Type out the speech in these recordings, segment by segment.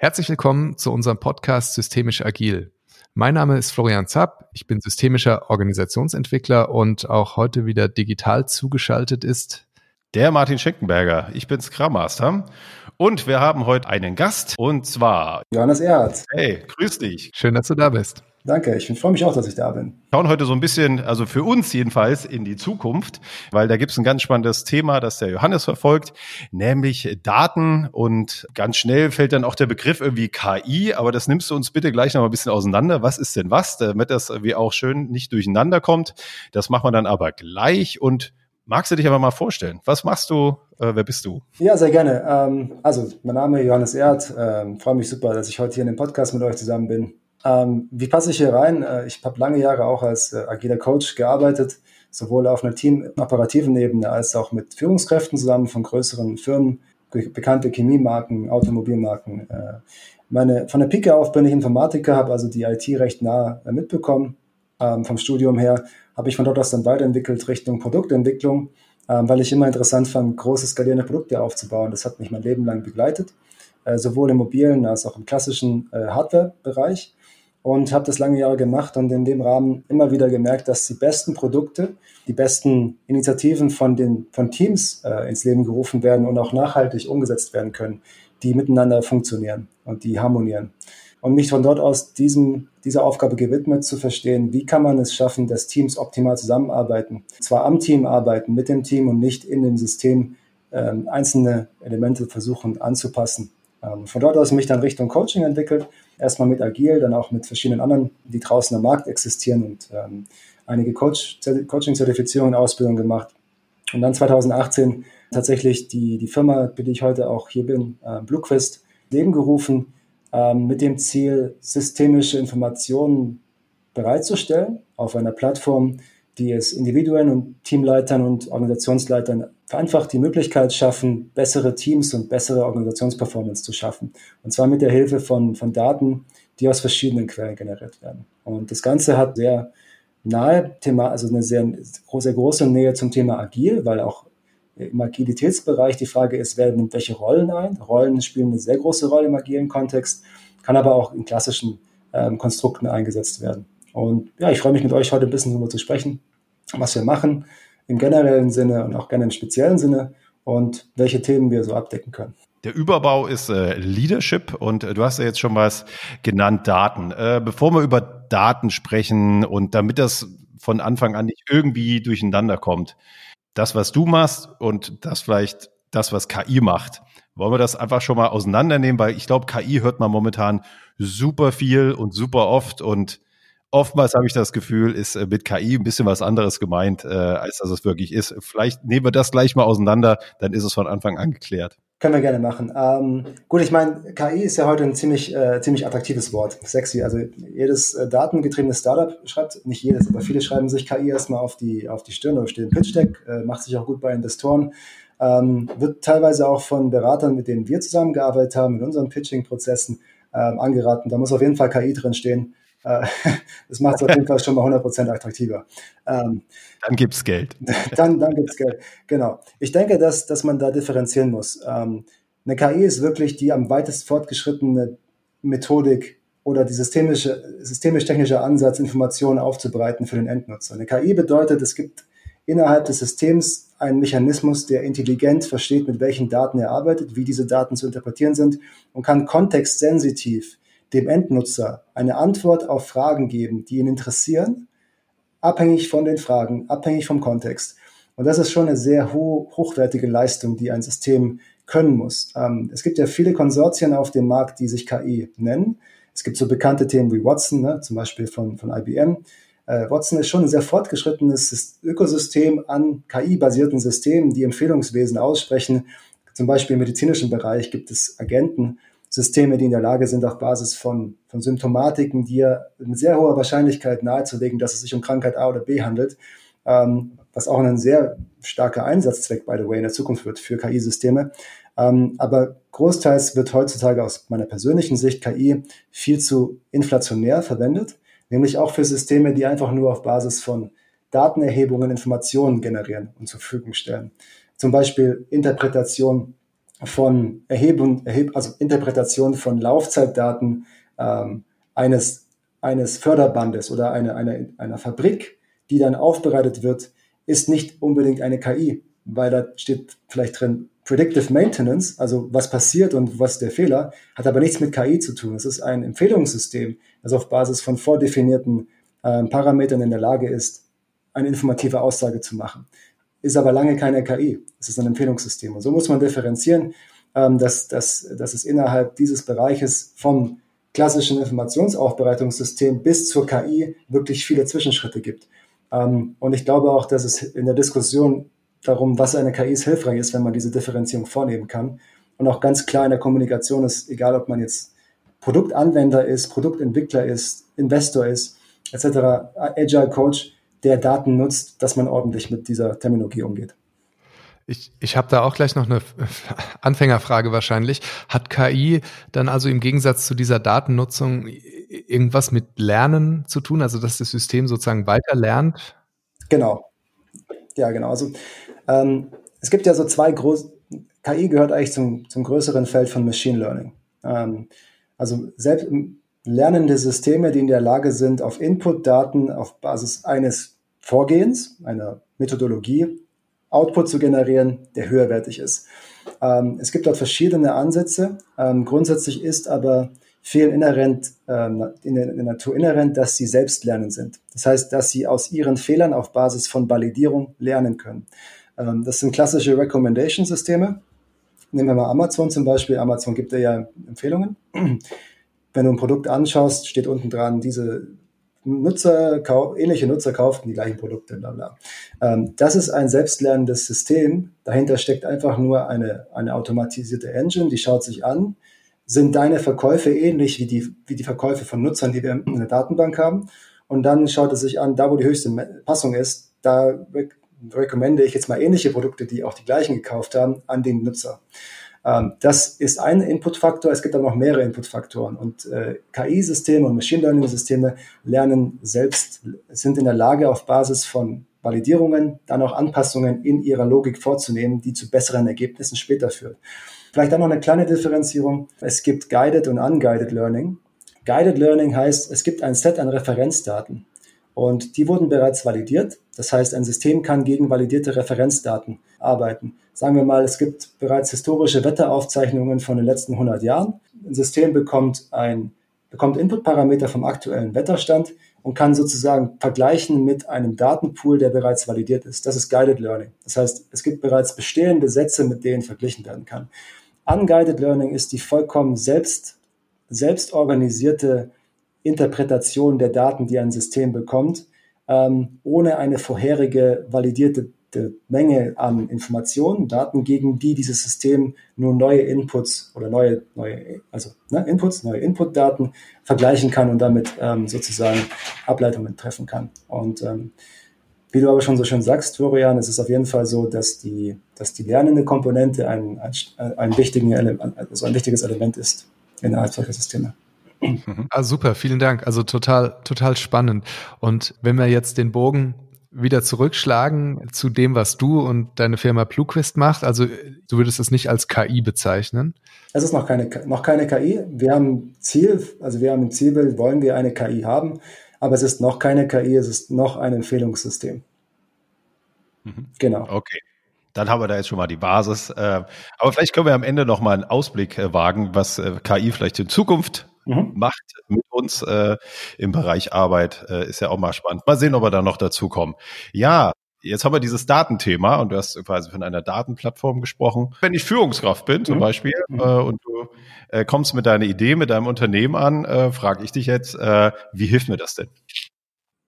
Herzlich willkommen zu unserem Podcast Systemisch Agil. Mein Name ist Florian Zapp, ich bin systemischer Organisationsentwickler und auch heute wieder digital zugeschaltet ist der Martin Schenkenberger. Ich bin Scrum Master und wir haben heute einen Gast und zwar Johannes Erhardt. Hey, grüß dich. Schön, dass du da bist. Danke, ich freue mich auch, dass ich da bin. Wir schauen heute so ein bisschen, also für uns jedenfalls, in die Zukunft, weil da gibt es ein ganz spannendes Thema, das der Johannes verfolgt, nämlich Daten und ganz schnell fällt dann auch der Begriff irgendwie KI, aber das nimmst du uns bitte gleich noch mal ein bisschen auseinander. Was ist denn was, damit das wie auch schön nicht durcheinander kommt? Das machen wir dann aber gleich und Magst du dich aber mal vorstellen? Was machst du? Äh, wer bist du? Ja, sehr gerne. Ähm, also, mein Name ist Johannes Erd. Ähm, Freue mich super, dass ich heute hier in dem Podcast mit euch zusammen bin. Ähm, wie passe ich hier rein? Äh, ich habe lange Jahre auch als äh, agiler Coach gearbeitet, sowohl auf einer teamoperativen Ebene als auch mit Führungskräften zusammen von größeren Firmen, bekannte Chemiemarken, Automobilmarken. Äh, meine, von der Pike auf bin ich Informatiker, habe also die IT recht nah äh, mitbekommen ähm, vom Studium her habe ich von dort aus dann weiterentwickelt Richtung Produktentwicklung, ähm, weil ich immer interessant fand, große skalierende Produkte aufzubauen. Das hat mich mein Leben lang begleitet, äh, sowohl im mobilen als auch im klassischen äh, Hardware-Bereich und habe das lange Jahre gemacht und in dem Rahmen immer wieder gemerkt, dass die besten Produkte, die besten Initiativen von den von Teams äh, ins Leben gerufen werden und auch nachhaltig umgesetzt werden können, die miteinander funktionieren und die harmonieren und mich von dort aus diesem, dieser Aufgabe gewidmet zu verstehen, wie kann man es schaffen, dass Teams optimal zusammenarbeiten, zwar am Team arbeiten, mit dem Team und nicht in dem System ähm, einzelne Elemente versuchen anzupassen. Ähm, von dort aus mich dann Richtung Coaching entwickelt, erstmal mit Agil, dann auch mit verschiedenen anderen, die draußen am Markt existieren und ähm, einige Coach, Coaching-Zertifizierungen, Ausbildung gemacht. Und dann 2018 tatsächlich die, die Firma, für die ich heute auch hier bin, äh, Bluequist, Leben gerufen, ähm, mit dem Ziel, systemische Informationen bereitzustellen auf einer Plattform, die es Individuen und Teamleitern und Organisationsleitern vereinfacht die Möglichkeit schaffen, bessere Teams und bessere Organisationsperformance zu schaffen. Und zwar mit der Hilfe von, von Daten, die aus verschiedenen Quellen generiert werden. Und das Ganze hat sehr nahe Thema, also eine sehr, sehr große Nähe zum Thema Agil, weil auch im Agilitätsbereich. Die Frage ist, wer nimmt welche Rollen ein? Rollen spielen eine sehr große Rolle im agilen Kontext, kann aber auch in klassischen ähm, Konstrukten eingesetzt werden. Und ja, ich freue mich mit euch heute ein bisschen darüber zu sprechen, was wir machen im generellen Sinne und auch gerne im speziellen Sinne und welche Themen wir so abdecken können. Der Überbau ist äh, Leadership und äh, du hast ja jetzt schon was genannt, Daten. Äh, bevor wir über Daten sprechen und damit das von Anfang an nicht irgendwie durcheinander kommt, das, was du machst und das vielleicht das, was KI macht. Wollen wir das einfach schon mal auseinandernehmen, weil ich glaube, KI hört man momentan super viel und super oft und oftmals habe ich das Gefühl, ist äh, mit KI ein bisschen was anderes gemeint, äh, als dass es wirklich ist. Vielleicht nehmen wir das gleich mal auseinander, dann ist es von Anfang an geklärt. Können wir gerne machen. Ähm, gut, ich meine, KI ist ja heute ein ziemlich, äh, ziemlich attraktives Wort. Sexy. Also jedes äh, datengetriebene Startup schreibt, nicht jedes, aber viele schreiben sich KI erstmal auf die, auf die Stirn oder steht im Pitch Deck, äh, macht sich auch gut bei Investoren. Ähm, wird teilweise auch von Beratern, mit denen wir zusammengearbeitet haben, in unseren Pitching-Prozessen ähm, angeraten. Da muss auf jeden Fall KI drin stehen. Äh, das macht es auf jeden Fall schon mal 100% attraktiver. Ähm, dann gibt's Geld. Dann, dann gibt's Geld, genau. Ich denke, dass, dass man da differenzieren muss. Ähm, eine KI ist wirklich die am weitest fortgeschrittene Methodik oder die systemische, systemisch-technische Ansatz, Informationen aufzubereiten für den Endnutzer. Eine KI bedeutet, es gibt innerhalb des Systems einen Mechanismus, der intelligent versteht, mit welchen Daten er arbeitet, wie diese Daten zu interpretieren sind und kann kontextsensitiv dem Endnutzer eine Antwort auf Fragen geben, die ihn interessieren, abhängig von den Fragen, abhängig vom Kontext. Und das ist schon eine sehr ho hochwertige Leistung, die ein System können muss. Ähm, es gibt ja viele Konsortien auf dem Markt, die sich KI nennen. Es gibt so bekannte Themen wie Watson, ne, zum Beispiel von, von IBM. Äh, Watson ist schon ein sehr fortgeschrittenes Ökosystem an KI-basierten Systemen, die Empfehlungswesen aussprechen. Zum Beispiel im medizinischen Bereich gibt es Agenten, Systeme, die in der Lage sind, auf Basis von, von Symptomatiken dir mit sehr hoher Wahrscheinlichkeit nahezulegen, dass es sich um Krankheit A oder B handelt, ähm, was auch ein sehr starker Einsatzzweck, by the way, in der Zukunft wird für KI-Systeme. Ähm, aber großteils wird heutzutage aus meiner persönlichen Sicht KI viel zu inflationär verwendet, nämlich auch für Systeme, die einfach nur auf Basis von Datenerhebungen Informationen generieren und zur Verfügung stellen. Zum Beispiel Interpretation von Erhebung, Erheb also Interpretation von Laufzeitdaten ähm, eines, eines Förderbandes oder eine, eine, einer Fabrik, die dann aufbereitet wird, ist nicht unbedingt eine KI, weil da steht vielleicht drin Predictive Maintenance, also was passiert und was der Fehler, hat aber nichts mit KI zu tun. Es ist ein Empfehlungssystem, das auf Basis von vordefinierten äh, Parametern in der Lage ist, eine informative Aussage zu machen. Ist aber lange keine KI. Es ist ein Empfehlungssystem. Und so muss man differenzieren, ähm, dass, dass, dass es innerhalb dieses Bereiches vom klassischen Informationsaufbereitungssystem bis zur KI wirklich viele Zwischenschritte gibt. Ähm, und ich glaube auch, dass es in der Diskussion darum, was eine KI ist, hilfreich ist, wenn man diese Differenzierung vornehmen kann. Und auch ganz klar in der Kommunikation ist, egal ob man jetzt Produktanwender ist, Produktentwickler ist, Investor ist, etc., Agile Coach, der Daten nutzt, dass man ordentlich mit dieser Terminologie umgeht. Ich, ich habe da auch gleich noch eine Anfängerfrage wahrscheinlich. Hat KI dann also im Gegensatz zu dieser Datennutzung irgendwas mit Lernen zu tun, also dass das System sozusagen weiter lernt? Genau. Ja, genau. Also ähm, es gibt ja so zwei große, KI gehört eigentlich zum, zum größeren Feld von Machine Learning. Ähm, also selbst lernende Systeme, die in der Lage sind, auf Input-Daten auf Basis eines Vorgehens, einer Methodologie, Output zu generieren, der höherwertig ist. Ähm, es gibt dort verschiedene Ansätze. Ähm, grundsätzlich ist aber vielen inhärent, ähm, in, der, Natur inhärent, dass sie selbst lernen sind. Das heißt, dass sie aus ihren Fehlern auf Basis von Validierung lernen können. Ähm, das sind klassische Recommendation-Systeme. Nehmen wir mal Amazon zum Beispiel. Amazon gibt ja Empfehlungen. Wenn du ein Produkt anschaust, steht unten dran, diese Nutzer, ähnliche Nutzer kauften die gleichen Produkte, bla bla. Ähm, das ist ein selbstlernendes System. Dahinter steckt einfach nur eine, eine automatisierte Engine, die schaut sich an, sind deine Verkäufe ähnlich wie die, wie die Verkäufe von Nutzern, die wir in der Datenbank haben. Und dann schaut es sich an, da wo die höchste Passung ist, da rekommende ich jetzt mal ähnliche Produkte, die auch die gleichen gekauft haben, an den Nutzer. Ähm, das ist ein Inputfaktor. Es gibt aber noch mehrere Inputfaktoren. Und äh, KI-Systeme und Machine Learning-Systeme lernen selbst, sind in der Lage, auf Basis von Validierungen dann auch Anpassungen in ihrer Logik vorzunehmen, die zu besseren Ergebnissen später führen. Vielleicht dann noch eine kleine Differenzierung. Es gibt Guided und Unguided Learning. Guided Learning heißt, es gibt ein Set an Referenzdaten. Und die wurden bereits validiert. Das heißt, ein System kann gegen validierte Referenzdaten arbeiten. Sagen wir mal, es gibt bereits historische Wetteraufzeichnungen von den letzten 100 Jahren. Ein System bekommt ein bekommt Inputparameter vom aktuellen Wetterstand und kann sozusagen vergleichen mit einem Datenpool, der bereits validiert ist. Das ist Guided Learning. Das heißt, es gibt bereits bestehende Sätze, mit denen verglichen werden kann. Unguided Learning ist die vollkommen selbst, selbst organisierte Interpretation der Daten, die ein System bekommt, ähm, ohne eine vorherige validierte Menge an Informationen, Daten, gegen die dieses System nur neue Inputs oder neue, neue also ne, Inputs, neue Inputdaten vergleichen kann und damit ähm, sozusagen Ableitungen treffen kann. Und ähm, wie du aber schon so schön sagst, Florian, es ist auf jeden Fall so, dass die, dass die lernende Komponente ein, ein, ein, wichtigen also ein wichtiges Element ist innerhalb solcher Systeme. Mhm. Ah, super, vielen Dank. Also total, total spannend. Und wenn wir jetzt den Bogen wieder zurückschlagen zu dem, was du und deine Firma Bluequist macht, also du würdest es nicht als KI bezeichnen? Es ist noch keine, noch keine KI. Wir haben Ziel, also wir haben ein Zielbild, wollen wir eine KI haben, aber es ist noch keine KI, es ist noch ein Empfehlungssystem. Mhm. Genau. Okay. Dann haben wir da jetzt schon mal die Basis. Äh, aber vielleicht können wir am Ende noch mal einen Ausblick äh, wagen, was äh, KI vielleicht in Zukunft mhm. macht mit uns äh, im Bereich Arbeit. Äh, ist ja auch mal spannend. Mal sehen, ob wir da noch dazu kommen. Ja, Jetzt haben wir dieses Datenthema und du hast quasi von einer Datenplattform gesprochen. Wenn ich Führungskraft bin zum mhm. Beispiel mhm. äh, und du äh, kommst mit deiner Idee, mit deinem Unternehmen an, äh, frage ich dich jetzt, äh, wie hilft mir das denn?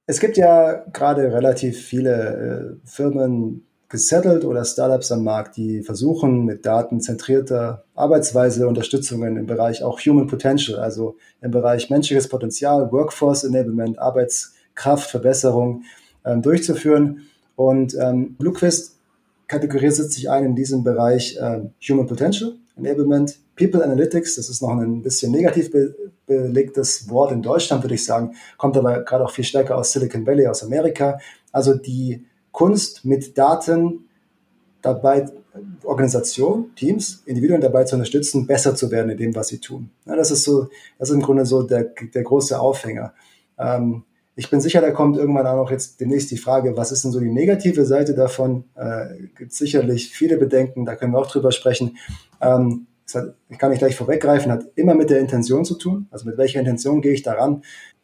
Es gibt ja gerade relativ viele äh, Firmen, gesettelt oder Startups am Markt, die versuchen mit datenzentrierter Arbeitsweise Unterstützungen im Bereich auch Human Potential, also im Bereich menschliches Potenzial, Workforce Enablement, Arbeitskraftverbesserung ähm, durchzuführen. Und ähm, Bluequist kategorisiert sich ein in diesem Bereich äh, Human Potential Enablement, People Analytics, das ist noch ein bisschen negativ be belegtes Wort in Deutschland, würde ich sagen, kommt aber gerade auch viel stärker aus Silicon Valley, aus Amerika. Also die Kunst mit Daten dabei Organisation, Teams, Individuen dabei zu unterstützen, besser zu werden in dem, was sie tun. Ja, das ist so, das ist im Grunde so der, der große Aufhänger. Ähm, ich bin sicher, da kommt irgendwann auch noch jetzt demnächst die Frage, was ist denn so die negative Seite davon? Äh, gibt sicherlich viele Bedenken, da können wir auch drüber sprechen. Ähm, hat, ich kann nicht gleich vorweggreifen, hat immer mit der Intention zu tun. Also mit welcher Intention gehe ich daran?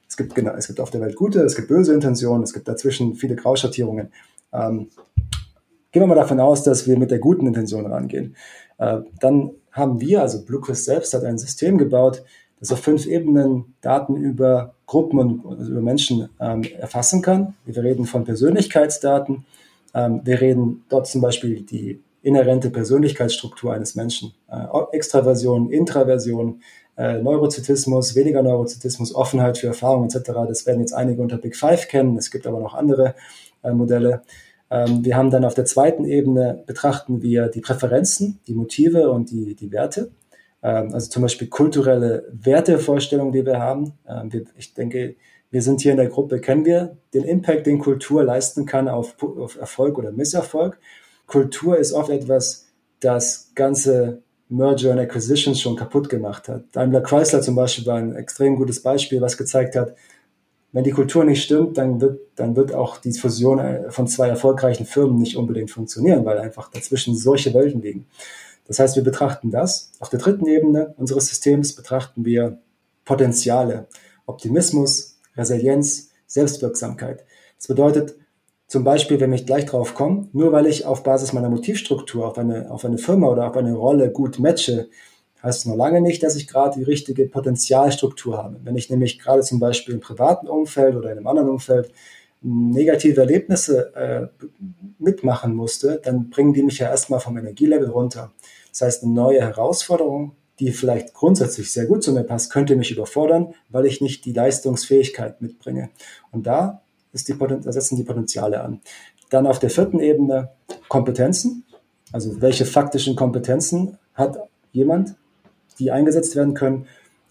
Es gibt, genau, es gibt auf der Welt gute, es gibt böse Intentionen, es gibt dazwischen viele Grauschattierungen. Ähm, gehen wir mal davon aus, dass wir mit der guten Intention rangehen. Äh, dann haben wir, also BlueQuest selbst hat ein System gebaut, das auf fünf Ebenen Daten über Gruppen und also über Menschen ähm, erfassen kann. Wir reden von Persönlichkeitsdaten. Ähm, wir reden dort zum Beispiel die inhärente Persönlichkeitsstruktur eines Menschen. Äh, Extraversion, Intraversion, äh, Neurozytismus, weniger Neurozytismus, Offenheit für Erfahrungen etc. Das werden jetzt einige unter Big Five kennen. Es gibt aber noch andere äh, Modelle. Ähm, wir haben dann auf der zweiten Ebene betrachten wir die Präferenzen, die Motive und die, die Werte. Ähm, also zum Beispiel kulturelle Wertevorstellungen, die wir haben. Ähm, ich denke, wir sind hier in der Gruppe, kennen wir den Impact, den Kultur leisten kann auf, auf Erfolg oder Misserfolg. Kultur ist oft etwas, das ganze Merger und Acquisitions schon kaputt gemacht hat. Daimler Chrysler zum Beispiel war ein extrem gutes Beispiel, was gezeigt hat, wenn die Kultur nicht stimmt, dann wird, dann wird auch die Fusion äh, von zwei erfolgreichen Firmen nicht unbedingt funktionieren, weil einfach dazwischen solche Welten liegen. Das heißt, wir betrachten das. Auf der dritten Ebene unseres Systems betrachten wir Potenziale, Optimismus, Resilienz, Selbstwirksamkeit. Das bedeutet zum Beispiel, wenn ich gleich drauf komme, nur weil ich auf Basis meiner Motivstruktur auf eine, auf eine Firma oder auf eine Rolle gut matche, heißt es noch lange nicht, dass ich gerade die richtige Potenzialstruktur habe. Wenn ich nämlich gerade zum Beispiel im privaten Umfeld oder in einem anderen Umfeld negative Erlebnisse äh, mitmachen musste, dann bringen die mich ja erstmal vom Energielevel runter. Das heißt, eine neue Herausforderung, die vielleicht grundsätzlich sehr gut zu mir passt, könnte mich überfordern, weil ich nicht die Leistungsfähigkeit mitbringe. Und da, die, da setzen die Potenziale an. Dann auf der vierten Ebene Kompetenzen. Also welche faktischen Kompetenzen hat jemand, die eingesetzt werden können.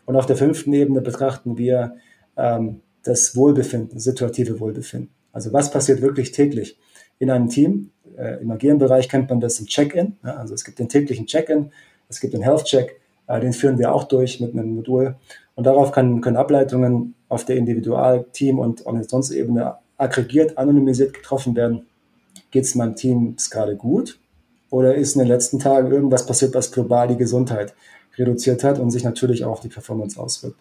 Und auf der fünften Ebene betrachten wir ähm, das Wohlbefinden, situative Wohlbefinden. Also was passiert wirklich täglich in einem Team? Äh, Im agilen Bereich kennt man das im Check-in. Ja, also es gibt den täglichen Check-in, es gibt den Health-Check, äh, den führen wir auch durch mit einem Modul. Und darauf kann, können Ableitungen auf der Individual-, Team- und Organisationsebene aggregiert, anonymisiert getroffen werden. Geht es meinem Team gerade gut? Oder ist in den letzten Tagen irgendwas passiert, was global die Gesundheit reduziert hat und sich natürlich auch auf die Performance auswirkt?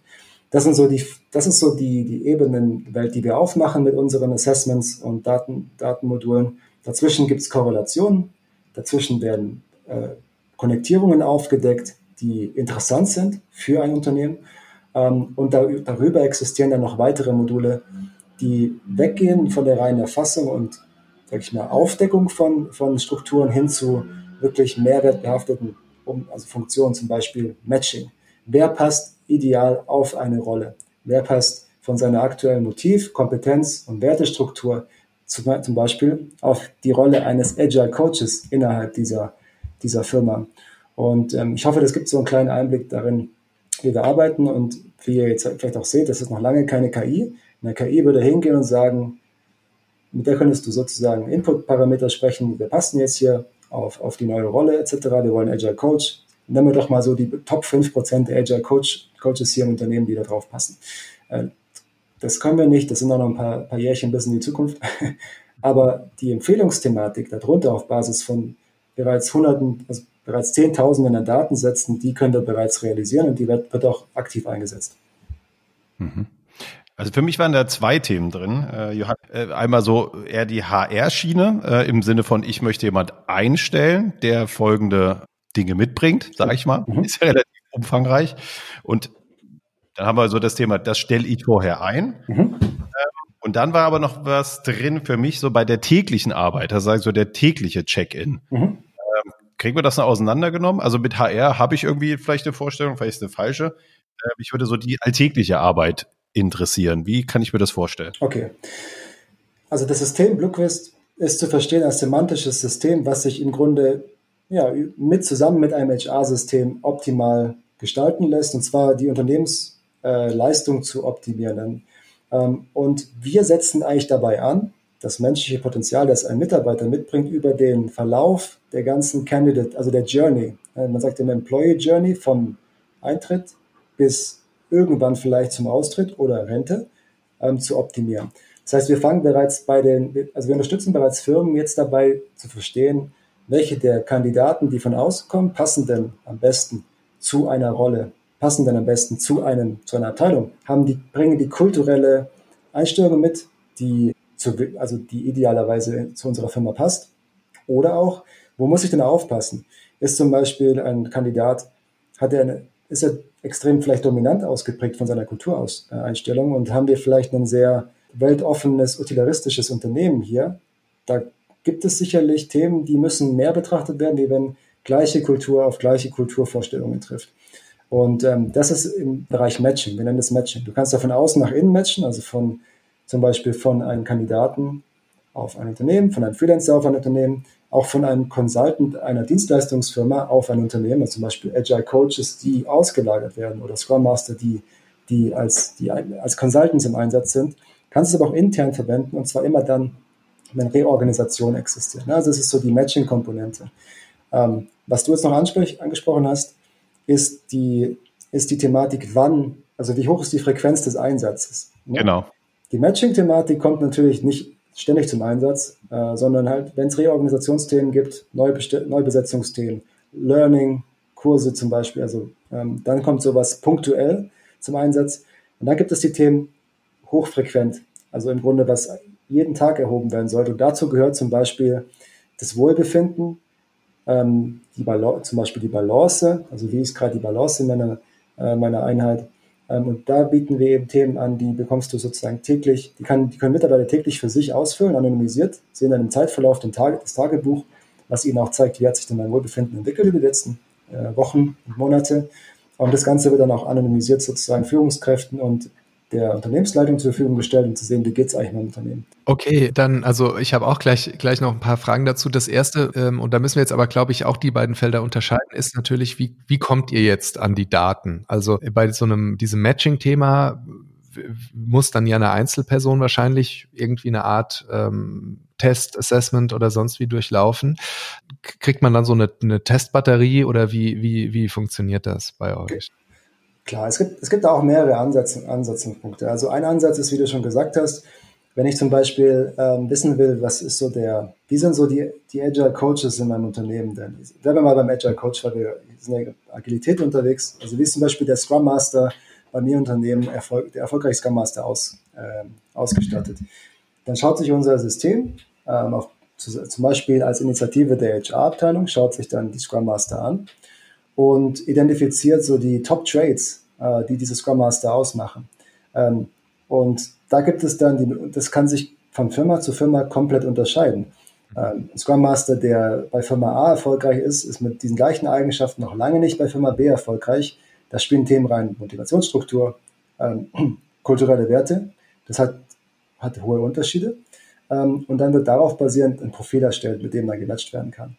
das sind so die, das ist so die, die Ebenenwelt, die wir aufmachen mit unseren Assessments und Daten, Datenmodulen. Dazwischen gibt es Korrelationen, dazwischen werden äh, Konnektierungen aufgedeckt, die interessant sind für ein Unternehmen. Ähm, und da, darüber existieren dann noch weitere Module, die weggehen von der reinen Erfassung und sag ich mal, Aufdeckung von, von Strukturen hin zu wirklich mehrwertbehafteten um, also Funktionen, zum Beispiel Matching. Wer passt ideal auf eine Rolle. Wer passt von seiner aktuellen Motiv, Kompetenz und Wertestruktur zum Beispiel auf die Rolle eines Agile Coaches innerhalb dieser, dieser Firma. Und ähm, ich hoffe, das gibt so einen kleinen Einblick darin, wie wir arbeiten und wie ihr jetzt vielleicht auch seht, das ist noch lange keine KI. Eine KI würde hingehen und sagen, mit der könntest du sozusagen Input-Parameter sprechen, wir passen jetzt hier auf, auf die neue Rolle etc., wir wollen Agile Coach, nennen wir doch mal so die Top 5% der Agile Coach, Coaches hier im Unternehmen, die da drauf passen. Äh, das können wir nicht, das sind auch noch ein paar, paar Jährchen bis in die Zukunft. Aber die Empfehlungsthematik darunter auf Basis von bereits Hunderten, also bereits Zehntausenden an Datensätzen, die können wir bereits realisieren und die wird, wird auch aktiv eingesetzt. Mhm. Also für mich waren da zwei Themen drin. Äh, äh einmal so eher die HR-Schiene äh, im Sinne von, ich möchte jemand einstellen, der folgende Dinge mitbringt, sage ich mal. Mhm. Ist ja relativ umfangreich. Und dann haben wir so das Thema, das stelle ich vorher ein. Mhm. Ähm, und dann war aber noch was drin für mich so bei der täglichen Arbeit, das heißt so der tägliche Check-in. Mhm. Ähm, kriegen wir das noch auseinandergenommen? Also mit HR habe ich irgendwie vielleicht eine Vorstellung, vielleicht ist eine falsche. Ähm, ich würde so die alltägliche Arbeit interessieren. Wie kann ich mir das vorstellen? Okay. Also das System BlueQuest ist zu verstehen als semantisches System, was sich im Grunde ja, mit zusammen mit einem HR-System optimal gestalten lässt, und zwar die Unternehmensleistung äh, zu optimieren. Ähm, und wir setzen eigentlich dabei an, das menschliche Potenzial, das ein Mitarbeiter mitbringt, über den Verlauf der ganzen Candidate, also der Journey. Äh, man sagt immer Employee Journey vom Eintritt bis irgendwann vielleicht zum Austritt oder Rente ähm, zu optimieren. Das heißt, wir fangen bereits bei den, also wir unterstützen bereits Firmen jetzt dabei zu verstehen, welche der Kandidaten, die von außen kommen, passen denn am besten zu einer Rolle, passen denn am besten zu einem, zu einer Abteilung, haben die, bringen die kulturelle Einstellung mit, die zu, also die idealerweise zu unserer Firma passt. Oder auch, wo muss ich denn aufpassen? Ist zum Beispiel ein Kandidat, hat er eine, ist er extrem vielleicht dominant ausgeprägt von seiner Kultureinstellung und haben wir vielleicht ein sehr weltoffenes, utilitaristisches Unternehmen hier, da gibt es sicherlich Themen, die müssen mehr betrachtet werden, wie wenn gleiche Kultur auf gleiche Kulturvorstellungen trifft. Und ähm, das ist im Bereich Matching. Wir nennen das Matching. Du kannst ja von außen nach innen matchen, also von zum Beispiel von einem Kandidaten auf ein Unternehmen, von einem Freelancer auf ein Unternehmen, auch von einem Consultant einer Dienstleistungsfirma auf ein Unternehmen, also zum Beispiel Agile Coaches, die ausgelagert werden oder Scrum Master, die, die, als, die als Consultants im Einsatz sind. Kannst du aber auch intern verwenden und zwar immer dann, wenn Reorganisation existiert. Also das ist so die Matching-Komponente. Ähm, was du jetzt noch angesprochen hast, ist die, ist die Thematik, wann, also wie hoch ist die Frequenz des Einsatzes. Ne? Genau. Die Matching-Thematik kommt natürlich nicht ständig zum Einsatz, äh, sondern halt, wenn es Reorganisationsthemen gibt, Neubesetzungsthemen, Learning, Kurse zum Beispiel, also ähm, dann kommt sowas punktuell zum Einsatz. Und dann gibt es die Themen hochfrequent, also im Grunde, was jeden Tag erhoben werden sollte. Und dazu gehört zum Beispiel das Wohlbefinden, ähm, die zum Beispiel die Balance, also wie ist gerade die Balance in meiner, äh, meiner Einheit, und da bieten wir eben Themen an, die bekommst du sozusagen täglich, die, kann, die können Mitarbeiter täglich für sich ausfüllen, anonymisiert, sehen dann im Zeitverlauf den Tage, das Tagebuch, was ihnen auch zeigt, wie hat sich denn mein Wohlbefinden entwickelt über die letzten äh, Wochen und Monate. Und das Ganze wird dann auch anonymisiert sozusagen Führungskräften und der Unternehmensleitung zur Verfügung gestellt, um zu sehen, wie geht es eigentlich meinem Unternehmen. Okay, dann, also ich habe auch gleich, gleich noch ein paar Fragen dazu. Das erste, ähm, und da müssen wir jetzt aber, glaube ich, auch die beiden Felder unterscheiden, ist natürlich, wie, wie kommt ihr jetzt an die Daten? Also bei so einem, diesem Matching-Thema muss dann ja eine Einzelperson wahrscheinlich irgendwie eine Art ähm, Test, Assessment oder sonst wie durchlaufen. Kriegt man dann so eine, eine Testbatterie oder wie, wie, wie funktioniert das bei euch? Klar, es gibt, es gibt auch mehrere Ansätze, Ansatzpunkte. Also ein Ansatz ist, wie du schon gesagt hast, wenn ich zum Beispiel ähm, wissen will, was ist so der, wie sind so die, die Agile Coaches in meinem Unternehmen denn? Bleiben wir mal beim Agile Coach, weil wir sind ja Agilität unterwegs. Also wie ist zum Beispiel der Scrum Master bei mir Unternehmen, Erfolg, der erfolgreiche Scrum Master aus, äh, ausgestattet? Dann schaut sich unser System ähm, auf, zu, zum Beispiel als Initiative der HR-Abteilung, schaut sich dann die Scrum Master an und identifiziert so die Top Trades, äh, die diese Scrum Master ausmachen. Ähm, und da gibt es dann, die, das kann sich von Firma zu Firma komplett unterscheiden. Ähm, ein Scrum Master, der bei Firma A erfolgreich ist, ist mit diesen gleichen Eigenschaften noch lange nicht bei Firma B erfolgreich. Da spielen Themen rein Motivationsstruktur, ähm, kulturelle Werte. Das hat, hat hohe Unterschiede. Ähm, und dann wird darauf basierend ein Profil erstellt, mit dem dann gematcht werden kann.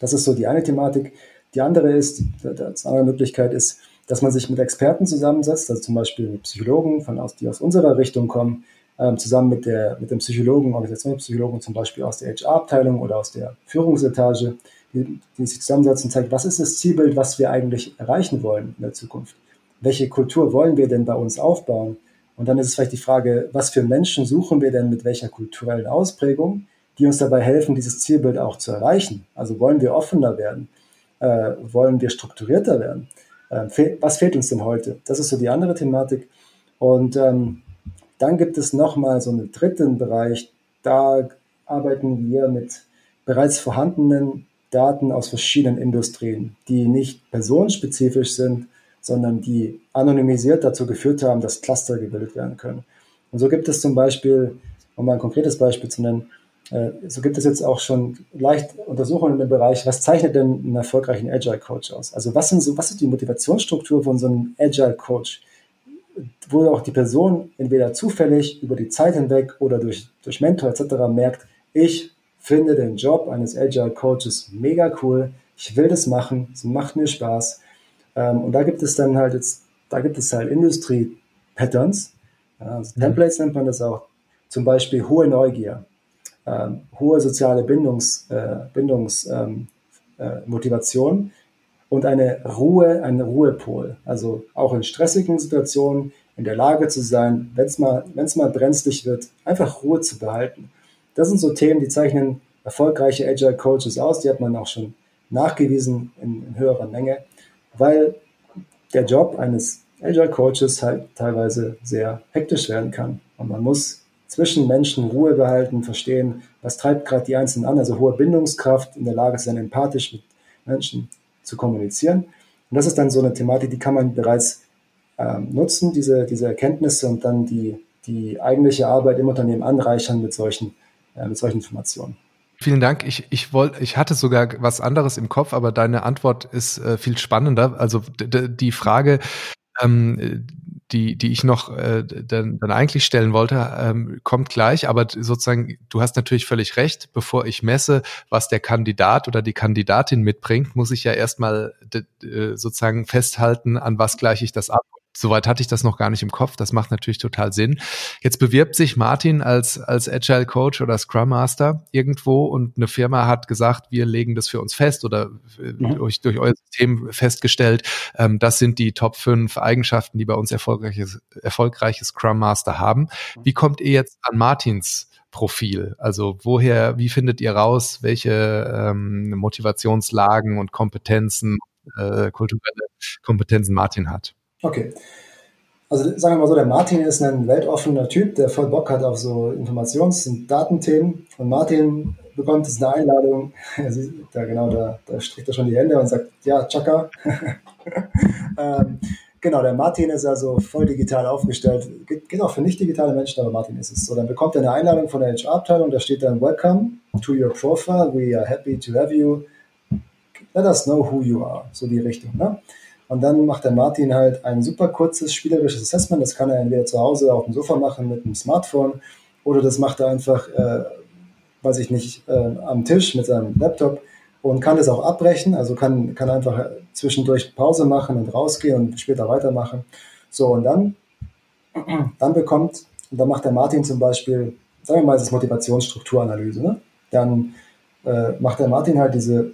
Das ist so die eine Thematik. Die andere ist, die andere Möglichkeit ist, dass man sich mit Experten zusammensetzt, also zum Beispiel mit Psychologen, von aus, die aus unserer Richtung kommen, ähm, zusammen mit, der, mit dem Psychologen, Organisationspsychologen, zum Beispiel aus der HR-Abteilung oder aus der Führungsetage, die, die sich zusammensetzen und zeigen, was ist das Zielbild, was wir eigentlich erreichen wollen in der Zukunft? Welche Kultur wollen wir denn bei uns aufbauen? Und dann ist es vielleicht die Frage, was für Menschen suchen wir denn mit welcher kulturellen Ausprägung, die uns dabei helfen, dieses Zielbild auch zu erreichen? Also wollen wir offener werden? Äh, wollen wir strukturierter werden? Äh, fehl, was fehlt uns denn heute? Das ist so die andere Thematik. Und ähm, dann gibt es nochmal so einen dritten Bereich. Da arbeiten wir mit bereits vorhandenen Daten aus verschiedenen Industrien, die nicht personenspezifisch sind, sondern die anonymisiert dazu geführt haben, dass Cluster gebildet werden können. Und so gibt es zum Beispiel, um mal ein konkretes Beispiel zu nennen, so gibt es jetzt auch schon leicht Untersuchungen im Bereich, was zeichnet denn einen erfolgreichen Agile Coach aus? Also was, sind so, was ist die Motivationsstruktur von so einem Agile Coach? Wo auch die Person entweder zufällig über die Zeit hinweg oder durch, durch Mentor etc. merkt, ich finde den Job eines Agile Coaches mega cool, ich will das machen, es macht mir Spaß. Ähm, und da gibt es dann halt jetzt, da gibt es halt Industrie-Patterns, also mhm. Templates nennt man das auch, zum Beispiel hohe Neugier hohe soziale Bindungs, äh, Bindungsmotivation ähm, äh, und eine Ruhe, ein Ruhepol. Also auch in stressigen Situationen in der Lage zu sein, wenn es mal, mal brenzlig wird, einfach Ruhe zu behalten. Das sind so Themen, die zeichnen erfolgreiche Agile Coaches aus. Die hat man auch schon nachgewiesen in, in höherer Menge, weil der Job eines Agile Coaches halt teilweise sehr hektisch werden kann. Und man muss zwischen Menschen Ruhe behalten, verstehen, was treibt gerade die Einzelnen an, also hohe Bindungskraft, in der Lage sein, empathisch mit Menschen zu kommunizieren. Und das ist dann so eine Thematik, die kann man bereits ähm, nutzen, diese, diese Erkenntnisse und dann die, die eigentliche Arbeit im Unternehmen anreichern mit solchen, äh, mit solchen Informationen. Vielen Dank. Ich, ich wollte, ich hatte sogar was anderes im Kopf, aber deine Antwort ist äh, viel spannender. Also die Frage, ähm, die, die ich noch äh, dann, dann eigentlich stellen wollte, ähm, kommt gleich. Aber sozusagen, du hast natürlich völlig recht. Bevor ich messe, was der Kandidat oder die Kandidatin mitbringt, muss ich ja erstmal äh, sozusagen festhalten, an was gleiche ich das ab. Soweit hatte ich das noch gar nicht im Kopf. Das macht natürlich total Sinn. Jetzt bewirbt sich Martin als, als Agile Coach oder Scrum Master irgendwo und eine Firma hat gesagt, wir legen das für uns fest oder mhm. durch, durch euer System festgestellt, ähm, das sind die Top 5 Eigenschaften, die bei uns erfolgreiches, erfolgreiches Scrum Master haben. Wie kommt ihr jetzt an Martins Profil? Also woher, wie findet ihr raus, welche ähm, Motivationslagen und Kompetenzen, äh, kulturelle Kompetenzen Martin hat? Okay. Also sagen wir mal so, der Martin ist ein weltoffener Typ, der voll Bock hat auf so Informations- und Datenthemen. Und Martin bekommt jetzt eine Einladung, da genau, da, da strickt er schon die Hände und sagt, ja, Chaka. ähm, genau, der Martin ist also voll digital aufgestellt. Geht, geht, auch für nicht digitale Menschen, aber Martin ist es. So, dann bekommt er eine Einladung von der HR-Abteilung, da steht dann Welcome to your profile, we are happy to have you. Let us know who you are. So die Richtung. Ne? Und dann macht der Martin halt ein super kurzes spielerisches Assessment. Das kann er entweder zu Hause auf dem Sofa machen mit einem Smartphone oder das macht er einfach, äh, weiß ich nicht, äh, am Tisch mit seinem Laptop und kann das auch abbrechen. Also kann, kann einfach zwischendurch Pause machen und rausgehen und später weitermachen. So, und dann, dann bekommt, und dann macht der Martin zum Beispiel, sagen wir mal, das Motivationsstrukturanalyse. Ne? Dann äh, macht der Martin halt diese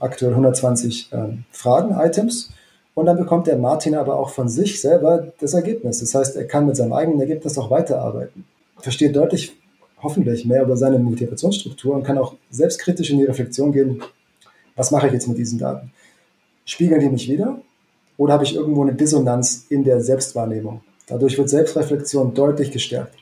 aktuell 120 ähm, Fragen, Items. Und dann bekommt der Martin aber auch von sich selber das Ergebnis. Das heißt, er kann mit seinem eigenen Ergebnis auch weiterarbeiten. Versteht deutlich, hoffentlich, mehr über seine Motivationsstruktur und kann auch selbstkritisch in die Reflexion gehen, was mache ich jetzt mit diesen Daten? Spiegeln die mich wieder? Oder habe ich irgendwo eine Dissonanz in der Selbstwahrnehmung? Dadurch wird Selbstreflexion deutlich gestärkt.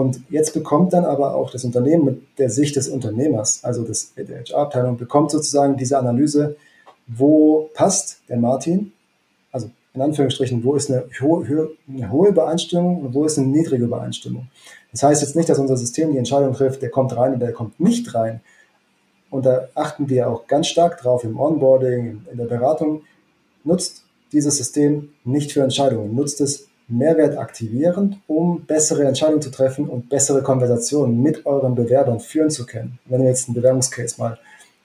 Und jetzt bekommt dann aber auch das Unternehmen mit der Sicht des Unternehmers, also des, der HR-Abteilung, bekommt sozusagen diese Analyse, wo passt der Martin, also in Anführungsstrichen, wo ist eine, ho eine hohe Übereinstimmung und wo ist eine niedrige Übereinstimmung. Das heißt jetzt nicht, dass unser System die Entscheidung trifft, der kommt rein und der kommt nicht rein. Und da achten wir auch ganz stark drauf im Onboarding, in der Beratung. Nutzt dieses System nicht für Entscheidungen, nutzt es Mehrwert aktivierend, um bessere Entscheidungen zu treffen und bessere Konversationen mit euren Bewerbern führen zu können. Wenn wir jetzt einen Bewerbungscase mal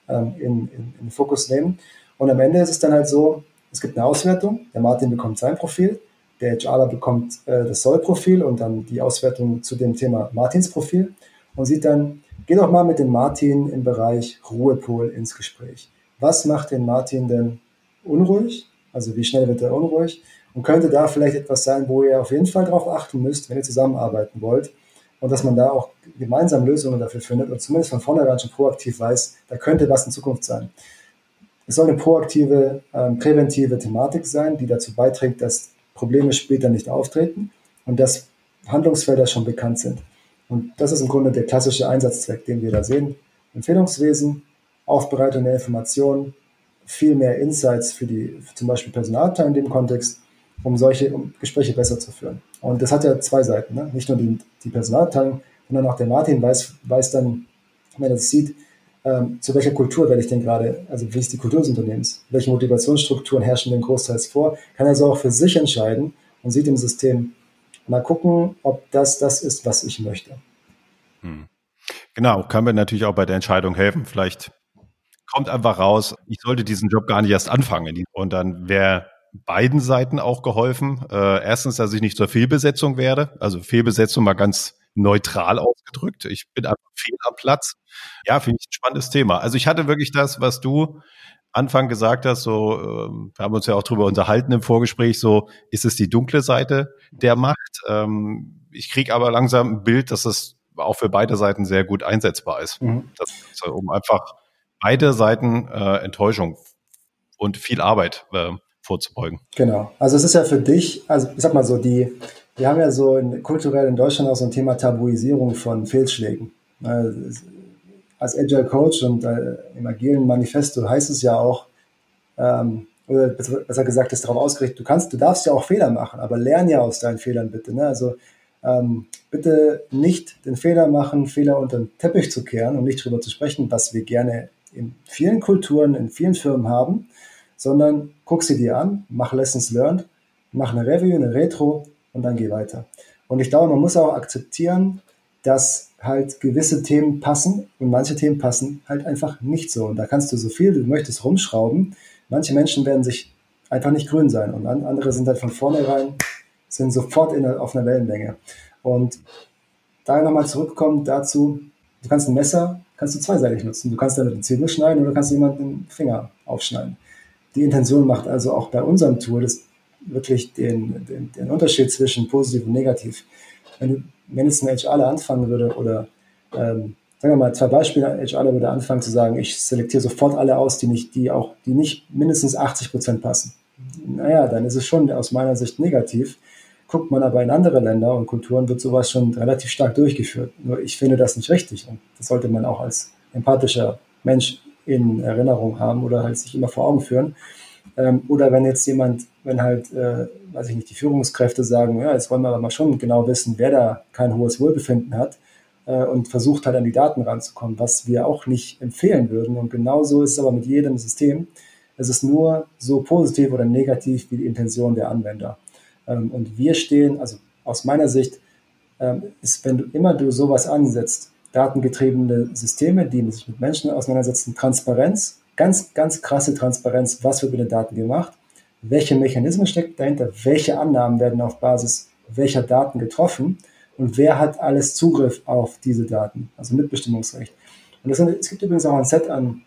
ähm, in, in, in den Fokus nehmen. Und am Ende ist es dann halt so, es gibt eine Auswertung, der Martin bekommt sein Profil, der HRler bekommt äh, das Soll-Profil und dann die Auswertung zu dem Thema Martins Profil und sieht dann, geh doch mal mit dem Martin im Bereich Ruhepol ins Gespräch. Was macht den Martin denn unruhig? Also wie schnell wird er unruhig? Und könnte da vielleicht etwas sein, wo ihr auf jeden Fall darauf achten müsst, wenn ihr zusammenarbeiten wollt und dass man da auch gemeinsam Lösungen dafür findet und zumindest von vornherein schon proaktiv weiß, da könnte was in Zukunft sein. Es soll eine proaktive, ähm, präventive Thematik sein, die dazu beiträgt, dass Probleme später nicht auftreten und dass Handlungsfelder schon bekannt sind. Und das ist im Grunde der klassische Einsatzzweck, den wir da sehen. Empfehlungswesen, Aufbereitung der Informationen, viel mehr Insights für die, zum Beispiel Personalabteilung in dem Kontext um solche Gespräche besser zu führen. Und das hat ja zwei Seiten. Ne? Nicht nur die, die Personalabteilung, sondern auch der Martin weiß, weiß dann, wenn er das sieht, ähm, zu welcher Kultur werde ich denn gerade, also wie ist die Kultur des Unternehmens, welche Motivationsstrukturen herrschen denn großteils vor, kann er so auch für sich entscheiden und sieht im System, mal gucken, ob das das ist, was ich möchte. Hm. Genau, kann mir natürlich auch bei der Entscheidung helfen. Vielleicht kommt einfach raus, ich sollte diesen Job gar nicht erst anfangen. Und dann wäre beiden Seiten auch geholfen. Äh, erstens, dass ich nicht zur Fehlbesetzung werde. Also Fehlbesetzung mal ganz neutral ausgedrückt. Ich bin einfach fehl am Platz. Ja, finde ich ein spannendes Thema. Also ich hatte wirklich das, was du Anfang gesagt hast, so, ähm, wir haben uns ja auch drüber unterhalten im Vorgespräch, so ist es die dunkle Seite der Macht. Ähm, ich kriege aber langsam ein Bild, dass es auch für beide Seiten sehr gut einsetzbar ist. Mhm. Das, um einfach beide Seiten äh, Enttäuschung und viel Arbeit äh, vorzubeugen. Genau. Also es ist ja für dich, also ich sag mal so, die, wir haben ja so in, kulturell in Deutschland auch so ein Thema Tabuisierung von Fehlschlägen. Als Agile Coach und äh, im agilen Manifesto heißt es ja auch, ähm, oder besser gesagt, ist darauf ausgerichtet, du kannst, du darfst ja auch Fehler machen, aber lern ja aus deinen Fehlern bitte. Ne? Also ähm, bitte nicht den Fehler machen, Fehler unter den Teppich zu kehren und nicht darüber zu sprechen, was wir gerne in vielen Kulturen, in vielen Firmen haben, sondern guck sie dir an, mach Lessons Learned, mach eine Review, eine Retro und dann geh weiter. Und ich glaube, man muss auch akzeptieren, dass halt gewisse Themen passen und manche Themen passen halt einfach nicht so. Und da kannst du so viel du möchtest rumschrauben. Manche Menschen werden sich einfach nicht grün sein und andere sind halt von vornherein, sind sofort in, auf einer Wellenlänge. Und da nochmal zurückkommen dazu, du kannst ein Messer, kannst du zweiseitig nutzen. Du kannst damit eine Zwiebel schneiden oder kannst jemanden den Finger aufschneiden. Die Intention macht also auch bei unserem Tool das wirklich den, den, den Unterschied zwischen positiv und negativ. Wenn, du, wenn jetzt ein HRler anfangen würde oder ähm, sagen wir mal zwei Beispiele, HRler würde anfangen zu sagen, ich selektiere sofort alle aus, die nicht, die auch, die nicht mindestens 80 Prozent passen. Naja, dann ist es schon aus meiner Sicht negativ. Guckt man aber in andere Länder und Kulturen, wird sowas schon relativ stark durchgeführt. Nur ich finde das nicht richtig und das sollte man auch als empathischer Mensch in Erinnerung haben oder halt sich immer vor Augen führen. Ähm, oder wenn jetzt jemand, wenn halt, äh, weiß ich nicht, die Führungskräfte sagen, ja, jetzt wollen wir aber mal schon genau wissen, wer da kein hohes Wohlbefinden hat äh, und versucht halt an die Daten ranzukommen, was wir auch nicht empfehlen würden. Und genauso ist es aber mit jedem System. Es ist nur so positiv oder negativ wie die Intention der Anwender. Ähm, und wir stehen, also aus meiner Sicht, ähm, ist, wenn du immer du sowas ansetzt, datengetriebene Systeme, die sich mit Menschen auseinandersetzen, Transparenz, ganz, ganz krasse Transparenz, was wird mit den Daten gemacht, welche Mechanismen stecken dahinter, welche Annahmen werden auf Basis welcher Daten getroffen? Und wer hat alles Zugriff auf diese Daten, also Mitbestimmungsrecht. Und sind, es gibt übrigens auch ein Set an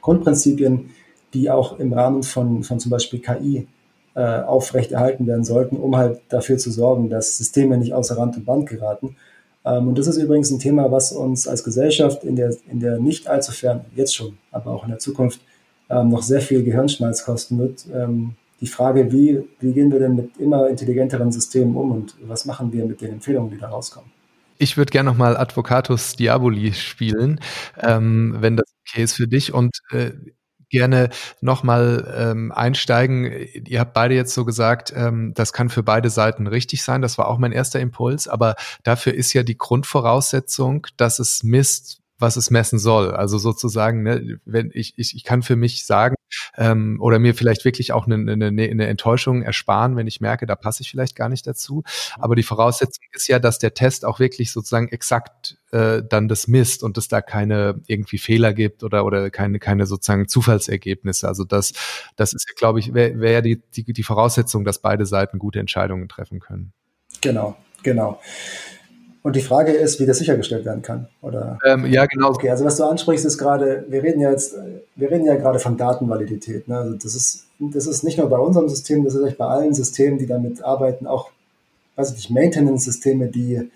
Grundprinzipien, die auch im Rahmen von, von zum Beispiel KI äh, aufrechterhalten werden sollten, um halt dafür zu sorgen, dass Systeme nicht außer Rand und Band geraten. Ähm, und das ist übrigens ein Thema, was uns als Gesellschaft in der, in der nicht allzu fern, jetzt schon, aber auch in der Zukunft ähm, noch sehr viel Gehirnschmalz kosten wird. Ähm, die Frage, wie, wie gehen wir denn mit immer intelligenteren Systemen um und was machen wir mit den Empfehlungen, die da rauskommen? Ich würde gerne nochmal Advocatus Diaboli spielen, ähm, wenn das okay ist für dich. Und äh, gerne nochmal ähm, einsteigen. Ihr habt beide jetzt so gesagt, ähm, das kann für beide Seiten richtig sein. Das war auch mein erster Impuls. Aber dafür ist ja die Grundvoraussetzung, dass es misst, was es messen soll. Also sozusagen, ne, wenn ich, ich, ich kann für mich sagen, ähm, oder mir vielleicht wirklich auch eine, eine, eine Enttäuschung ersparen, wenn ich merke, da passe ich vielleicht gar nicht dazu. Aber die Voraussetzung ist ja, dass der Test auch wirklich sozusagen exakt äh, dann das misst und es da keine irgendwie Fehler gibt oder oder keine keine sozusagen Zufallsergebnisse. Also das das ist glaube ich wäre wär die, die die Voraussetzung, dass beide Seiten gute Entscheidungen treffen können. Genau, genau. Und die Frage ist, wie das sichergestellt werden kann, oder? Ähm, ja, genau. Okay, also was du ansprichst, ist gerade, wir reden ja jetzt, wir reden ja gerade von Datenvalidität. Ne? Also das ist, das ist nicht nur bei unserem System, das ist echt bei allen Systemen, die damit arbeiten, auch, weiß ich nicht, Maintenance-Systeme, die,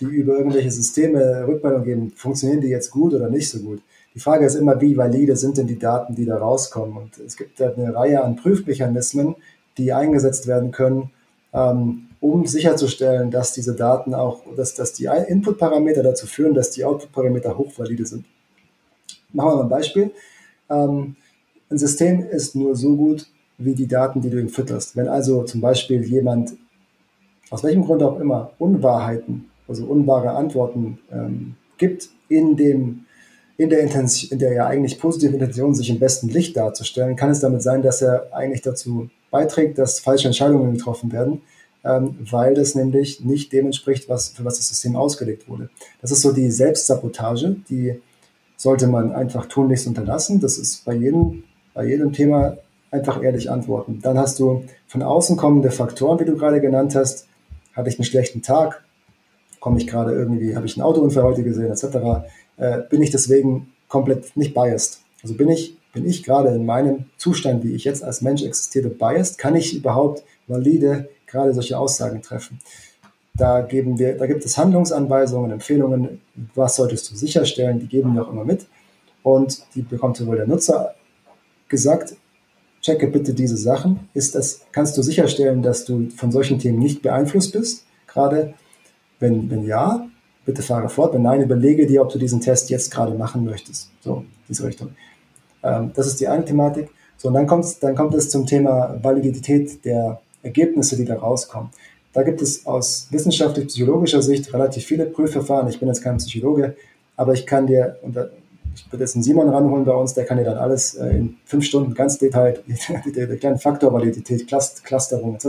die über irgendwelche Systeme Rückmeldung geben, funktionieren die jetzt gut oder nicht so gut? Die Frage ist immer, wie valide sind denn die Daten, die da rauskommen? Und es gibt da eine Reihe an Prüfmechanismen, die eingesetzt werden können, ähm, um sicherzustellen, dass diese Daten auch, dass, dass die Input-Parameter dazu führen, dass die Output-Parameter hochvalide sind. Machen wir mal ein Beispiel. Ähm, ein System ist nur so gut wie die Daten, die du ihm fütterst. Wenn also zum Beispiel jemand, aus welchem Grund auch immer, Unwahrheiten, also unwahre Antworten ähm, gibt in dem in der, Intention, in der ja eigentlich positive Intention, sich im besten Licht darzustellen, kann es damit sein, dass er eigentlich dazu beiträgt, dass falsche Entscheidungen getroffen werden, ähm, weil das nämlich nicht dem entspricht, was, für was das System ausgelegt wurde. Das ist so die Selbstsabotage, die sollte man einfach tunlichst unterlassen. Das ist bei jedem, bei jedem Thema einfach ehrlich antworten. Dann hast du von außen kommende Faktoren, wie du gerade genannt hast. Hatte ich einen schlechten Tag? komme ich gerade irgendwie, habe ich einen Autounfall heute gesehen, etc., äh, bin ich deswegen komplett nicht biased. Also bin ich, bin ich gerade in meinem Zustand, wie ich jetzt als Mensch existiere, biased? Kann ich überhaupt valide gerade solche Aussagen treffen? Da geben wir, da gibt es Handlungsanweisungen, Empfehlungen, was solltest du sicherstellen, die geben wir auch immer mit. Und die bekommt sowohl der Nutzer gesagt, checke bitte diese Sachen. Ist das, kannst du sicherstellen, dass du von solchen Themen nicht beeinflusst bist? Gerade wenn, wenn ja, bitte fahre fort. Wenn nein, überlege dir, ob du diesen Test jetzt gerade machen möchtest. So, diese Richtung. Ähm, das ist die eine Thematik. So, und dann dann kommt es zum Thema Validität der Ergebnisse, die da rauskommen. Da gibt es aus wissenschaftlich-psychologischer Sicht relativ viele Prüfverfahren. Ich bin jetzt kein Psychologe, aber ich kann dir, und ich würde jetzt einen Simon ranholen bei uns, der kann dir dann alles äh, in fünf Stunden ganz detailliert, der, kleinen Faktor, Validität, Clusterung etc.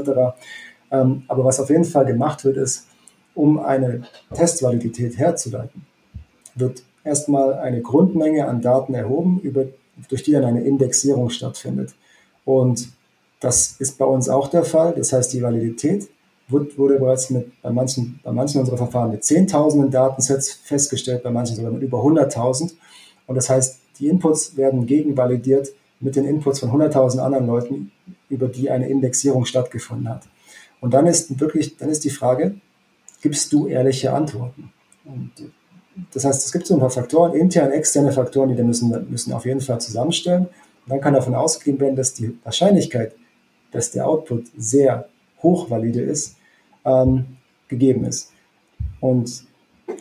Ähm, aber was auf jeden Fall gemacht wird, ist, um eine Testvalidität herzuleiten, wird erstmal eine Grundmenge an Daten erhoben, über, durch die dann eine Indexierung stattfindet. Und das ist bei uns auch der Fall. Das heißt, die Validität wurde, bereits mit, bei, manchen, bei manchen unserer Verfahren mit Zehntausenden Datensets festgestellt, bei manchen sogar mit über 100.000. Und das heißt, die Inputs werden gegenvalidiert mit den Inputs von 100.000 anderen Leuten, über die eine Indexierung stattgefunden hat. Und dann ist wirklich, dann ist die Frage, gibst du ehrliche Antworten? Und das heißt, es gibt so ein paar Faktoren, interne, externe Faktoren, die wir müssen, müssen auf jeden Fall zusammenstellen. Und dann kann davon ausgehen werden, dass die Wahrscheinlichkeit, dass der Output sehr hochvalide ist, ähm, gegeben ist. Und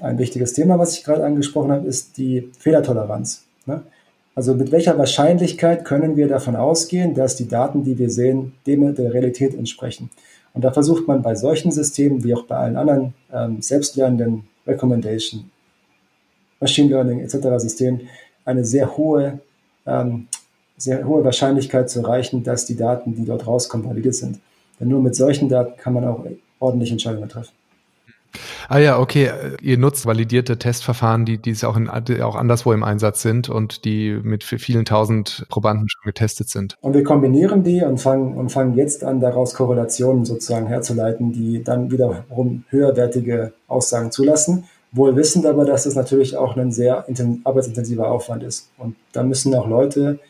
ein wichtiges Thema, was ich gerade angesprochen habe, ist die Fehlertoleranz. Ne? Also mit welcher Wahrscheinlichkeit können wir davon ausgehen, dass die Daten, die wir sehen, dem der Realität entsprechen? Und da versucht man bei solchen Systemen, wie auch bei allen anderen ähm, selbstlernenden Recommendation, Machine Learning etc. Systemen, eine sehr hohe, ähm, sehr hohe Wahrscheinlichkeit zu erreichen, dass die Daten, die dort rauskommen, valide sind. Denn nur mit solchen Daten kann man auch ordentliche Entscheidungen treffen. Ah ja, okay. Ihr nutzt validierte Testverfahren, die, die auch, in, auch anderswo im Einsatz sind und die mit vielen tausend Probanden schon getestet sind. Und wir kombinieren die und fangen, und fangen jetzt an, daraus Korrelationen sozusagen herzuleiten, die dann wiederum höherwertige Aussagen zulassen. Wohl wissend aber, dass das natürlich auch ein sehr arbeitsintensiver Aufwand ist. Und da müssen auch Leute,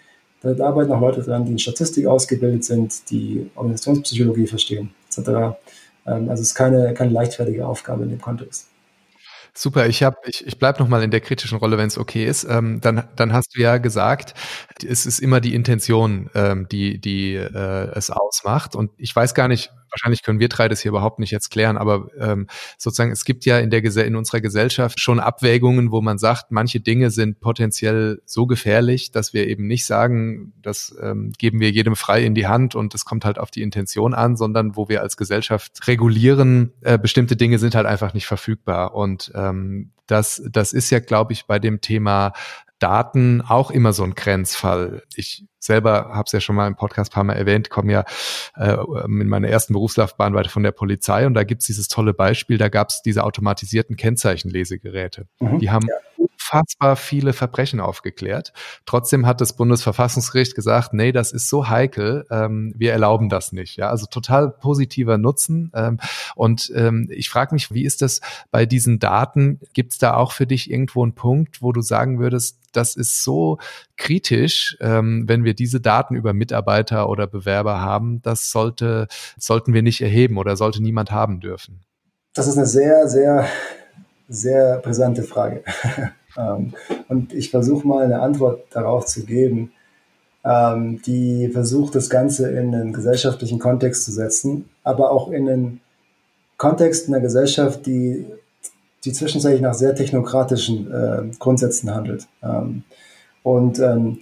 da arbeiten auch Leute dran, die in Statistik ausgebildet sind, die Organisationspsychologie verstehen, etc. Ähm, also es ist keine, keine leichtfertige Aufgabe in dem Kontext. Super, ich ich, ich bleib noch mal in der kritischen Rolle, wenn es okay ist. Ähm, dann, dann hast du ja gesagt, es ist immer die Intention, ähm, die, die äh, es ausmacht. Und ich weiß gar nicht, wahrscheinlich können wir drei das hier überhaupt nicht jetzt klären, aber ähm, sozusagen, es gibt ja in der in unserer Gesellschaft schon Abwägungen, wo man sagt, manche Dinge sind potenziell so gefährlich, dass wir eben nicht sagen, das ähm, geben wir jedem frei in die Hand und es kommt halt auf die Intention an, sondern wo wir als Gesellschaft regulieren, äh, bestimmte Dinge sind halt einfach nicht verfügbar. Und ähm, das, das ist ja, glaube ich, bei dem Thema Daten auch immer so ein Grenzfall. Ich selber habe es ja schon mal im Podcast paar Mal erwähnt, komme ja äh, in meiner ersten Berufslaufbahn weiter von der Polizei und da gibt's dieses tolle Beispiel, da gab's diese automatisierten Kennzeichenlesegeräte. Mhm, die haben unfassbar viele Verbrechen aufgeklärt. Trotzdem hat das Bundesverfassungsgericht gesagt, nee, das ist so heikel, ähm, wir erlauben das nicht. Ja, also total positiver Nutzen. Ähm, und ähm, ich frage mich, wie ist das bei diesen Daten? Gibt's da auch für dich irgendwo einen Punkt, wo du sagen würdest, das ist so kritisch, ähm, wenn wir diese Daten über Mitarbeiter oder Bewerber haben. Das sollte, sollten wir nicht erheben oder sollte niemand haben dürfen. Das ist eine sehr, sehr, sehr brisante Frage. ähm, und ich versuche mal eine Antwort darauf zu geben, ähm, die versucht, das Ganze in einen gesellschaftlichen Kontext zu setzen, aber auch in einen Kontext einer Gesellschaft, die die zwischenzeitlich nach sehr technokratischen äh, Grundsätzen handelt. Ähm, und ähm,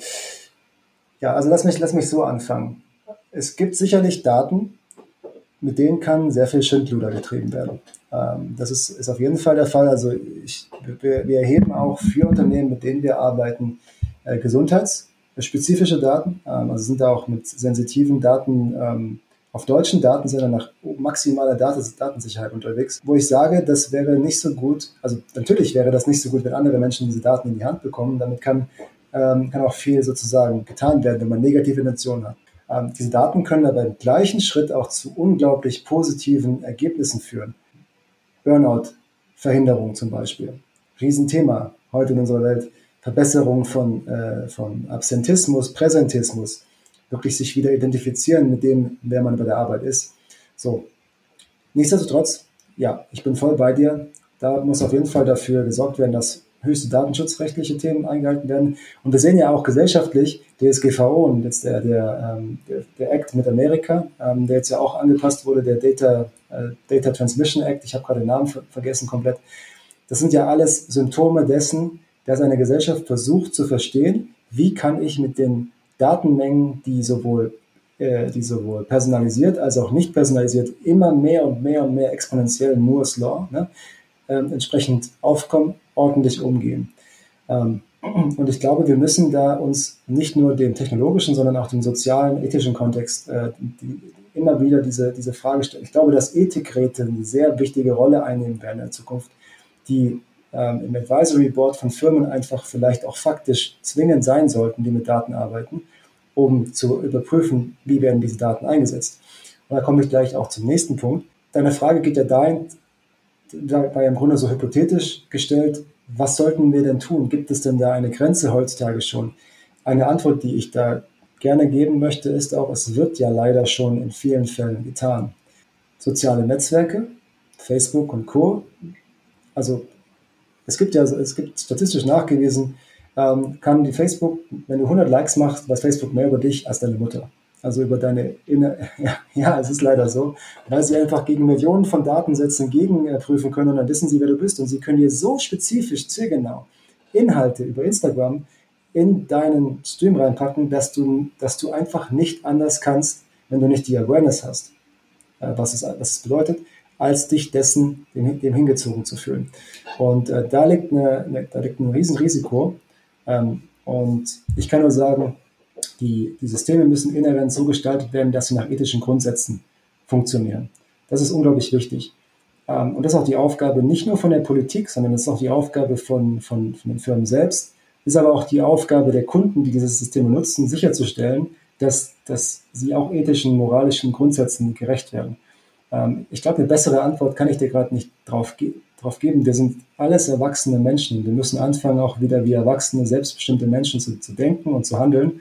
ja, also lass mich, lass mich so anfangen. Es gibt sicherlich Daten, mit denen kann sehr viel Schindluder getrieben werden. Ähm, das ist, ist auf jeden Fall der Fall. Also ich, wir, wir erheben auch für Unternehmen, mit denen wir arbeiten, äh, gesundheitsspezifische Daten. Ähm, also sind da auch mit sensitiven Daten ähm, auf deutschen Datensendern nach maximaler Datensicherheit unterwegs, wo ich sage, das wäre nicht so gut, also natürlich wäre das nicht so gut, wenn andere Menschen diese Daten in die Hand bekommen. Damit kann, ähm, kann auch viel sozusagen getan werden, wenn man negative Intentionen hat. Ähm, diese Daten können aber im gleichen Schritt auch zu unglaublich positiven Ergebnissen führen. Burnout Verhinderung zum Beispiel. Riesenthema heute in unserer Welt. Verbesserung von, äh, von Absentismus, Präsentismus, wirklich sich wieder identifizieren mit dem, wer man bei der Arbeit ist. So. Nichtsdestotrotz, ja, ich bin voll bei dir. Da muss auf jeden Fall dafür gesorgt werden, dass höchste datenschutzrechtliche Themen eingehalten werden. Und wir sehen ja auch gesellschaftlich, DSGVO und jetzt der, der, ähm, der, der Act mit Amerika, ähm, der jetzt ja auch angepasst wurde, der Data, äh, Data Transmission Act, ich habe gerade den Namen ver vergessen komplett. Das sind ja alles Symptome dessen, dass eine Gesellschaft versucht zu verstehen, wie kann ich mit den Datenmengen, die sowohl, äh, die sowohl personalisiert als auch nicht personalisiert immer mehr und mehr und mehr exponentiell Moore's Law ne, äh, entsprechend aufkommen, ordentlich umgehen. Ähm, und ich glaube, wir müssen da uns nicht nur dem technologischen, sondern auch dem sozialen, ethischen Kontext äh, die, immer wieder diese, diese Frage stellen. Ich glaube, dass Ethikräte eine sehr wichtige Rolle einnehmen werden in der Zukunft, die ähm, im Advisory Board von Firmen einfach vielleicht auch faktisch zwingend sein sollten, die mit Daten arbeiten, um zu überprüfen, wie werden diese Daten eingesetzt. Und da komme ich gleich auch zum nächsten Punkt. Deine Frage geht ja dahin, war ja im Grunde so hypothetisch gestellt, was sollten wir denn tun? Gibt es denn da eine Grenze heutzutage schon? Eine Antwort, die ich da gerne geben möchte, ist auch, es wird ja leider schon in vielen Fällen getan. Soziale Netzwerke, Facebook und Co. Also es gibt ja, es gibt statistisch nachgewiesen, ähm, kann die Facebook, wenn du 100 Likes machst, weiß Facebook mehr über dich als deine Mutter. Also über deine inner, ja, ja, es ist leider so, weil sie einfach gegen Millionen von Datensätzen gegenprüfen können und dann wissen sie, wer du bist und sie können dir so spezifisch, zielgenau Inhalte über Instagram in deinen Stream reinpacken, dass du, dass du einfach nicht anders kannst, wenn du nicht die Awareness hast, äh, was, es, was es bedeutet, als dich dessen, dem, dem hingezogen zu fühlen. Und äh, da, liegt eine, eine, da liegt ein Riesenrisiko. Ähm, und ich kann nur sagen, die, die Systeme müssen inhärent so gestaltet werden, dass sie nach ethischen Grundsätzen funktionieren. Das ist unglaublich wichtig. Ähm, und das ist auch die Aufgabe nicht nur von der Politik, sondern das ist auch die Aufgabe von, von, von den Firmen selbst, ist aber auch die Aufgabe der Kunden, die diese Systeme nutzen, sicherzustellen, dass, dass sie auch ethischen, moralischen Grundsätzen gerecht werden. Ähm, ich glaube, eine bessere Antwort kann ich dir gerade nicht drauf, ge drauf geben. Wir sind alles erwachsene Menschen. Wir müssen anfangen, auch wieder wie erwachsene, selbstbestimmte Menschen zu, zu denken und zu handeln.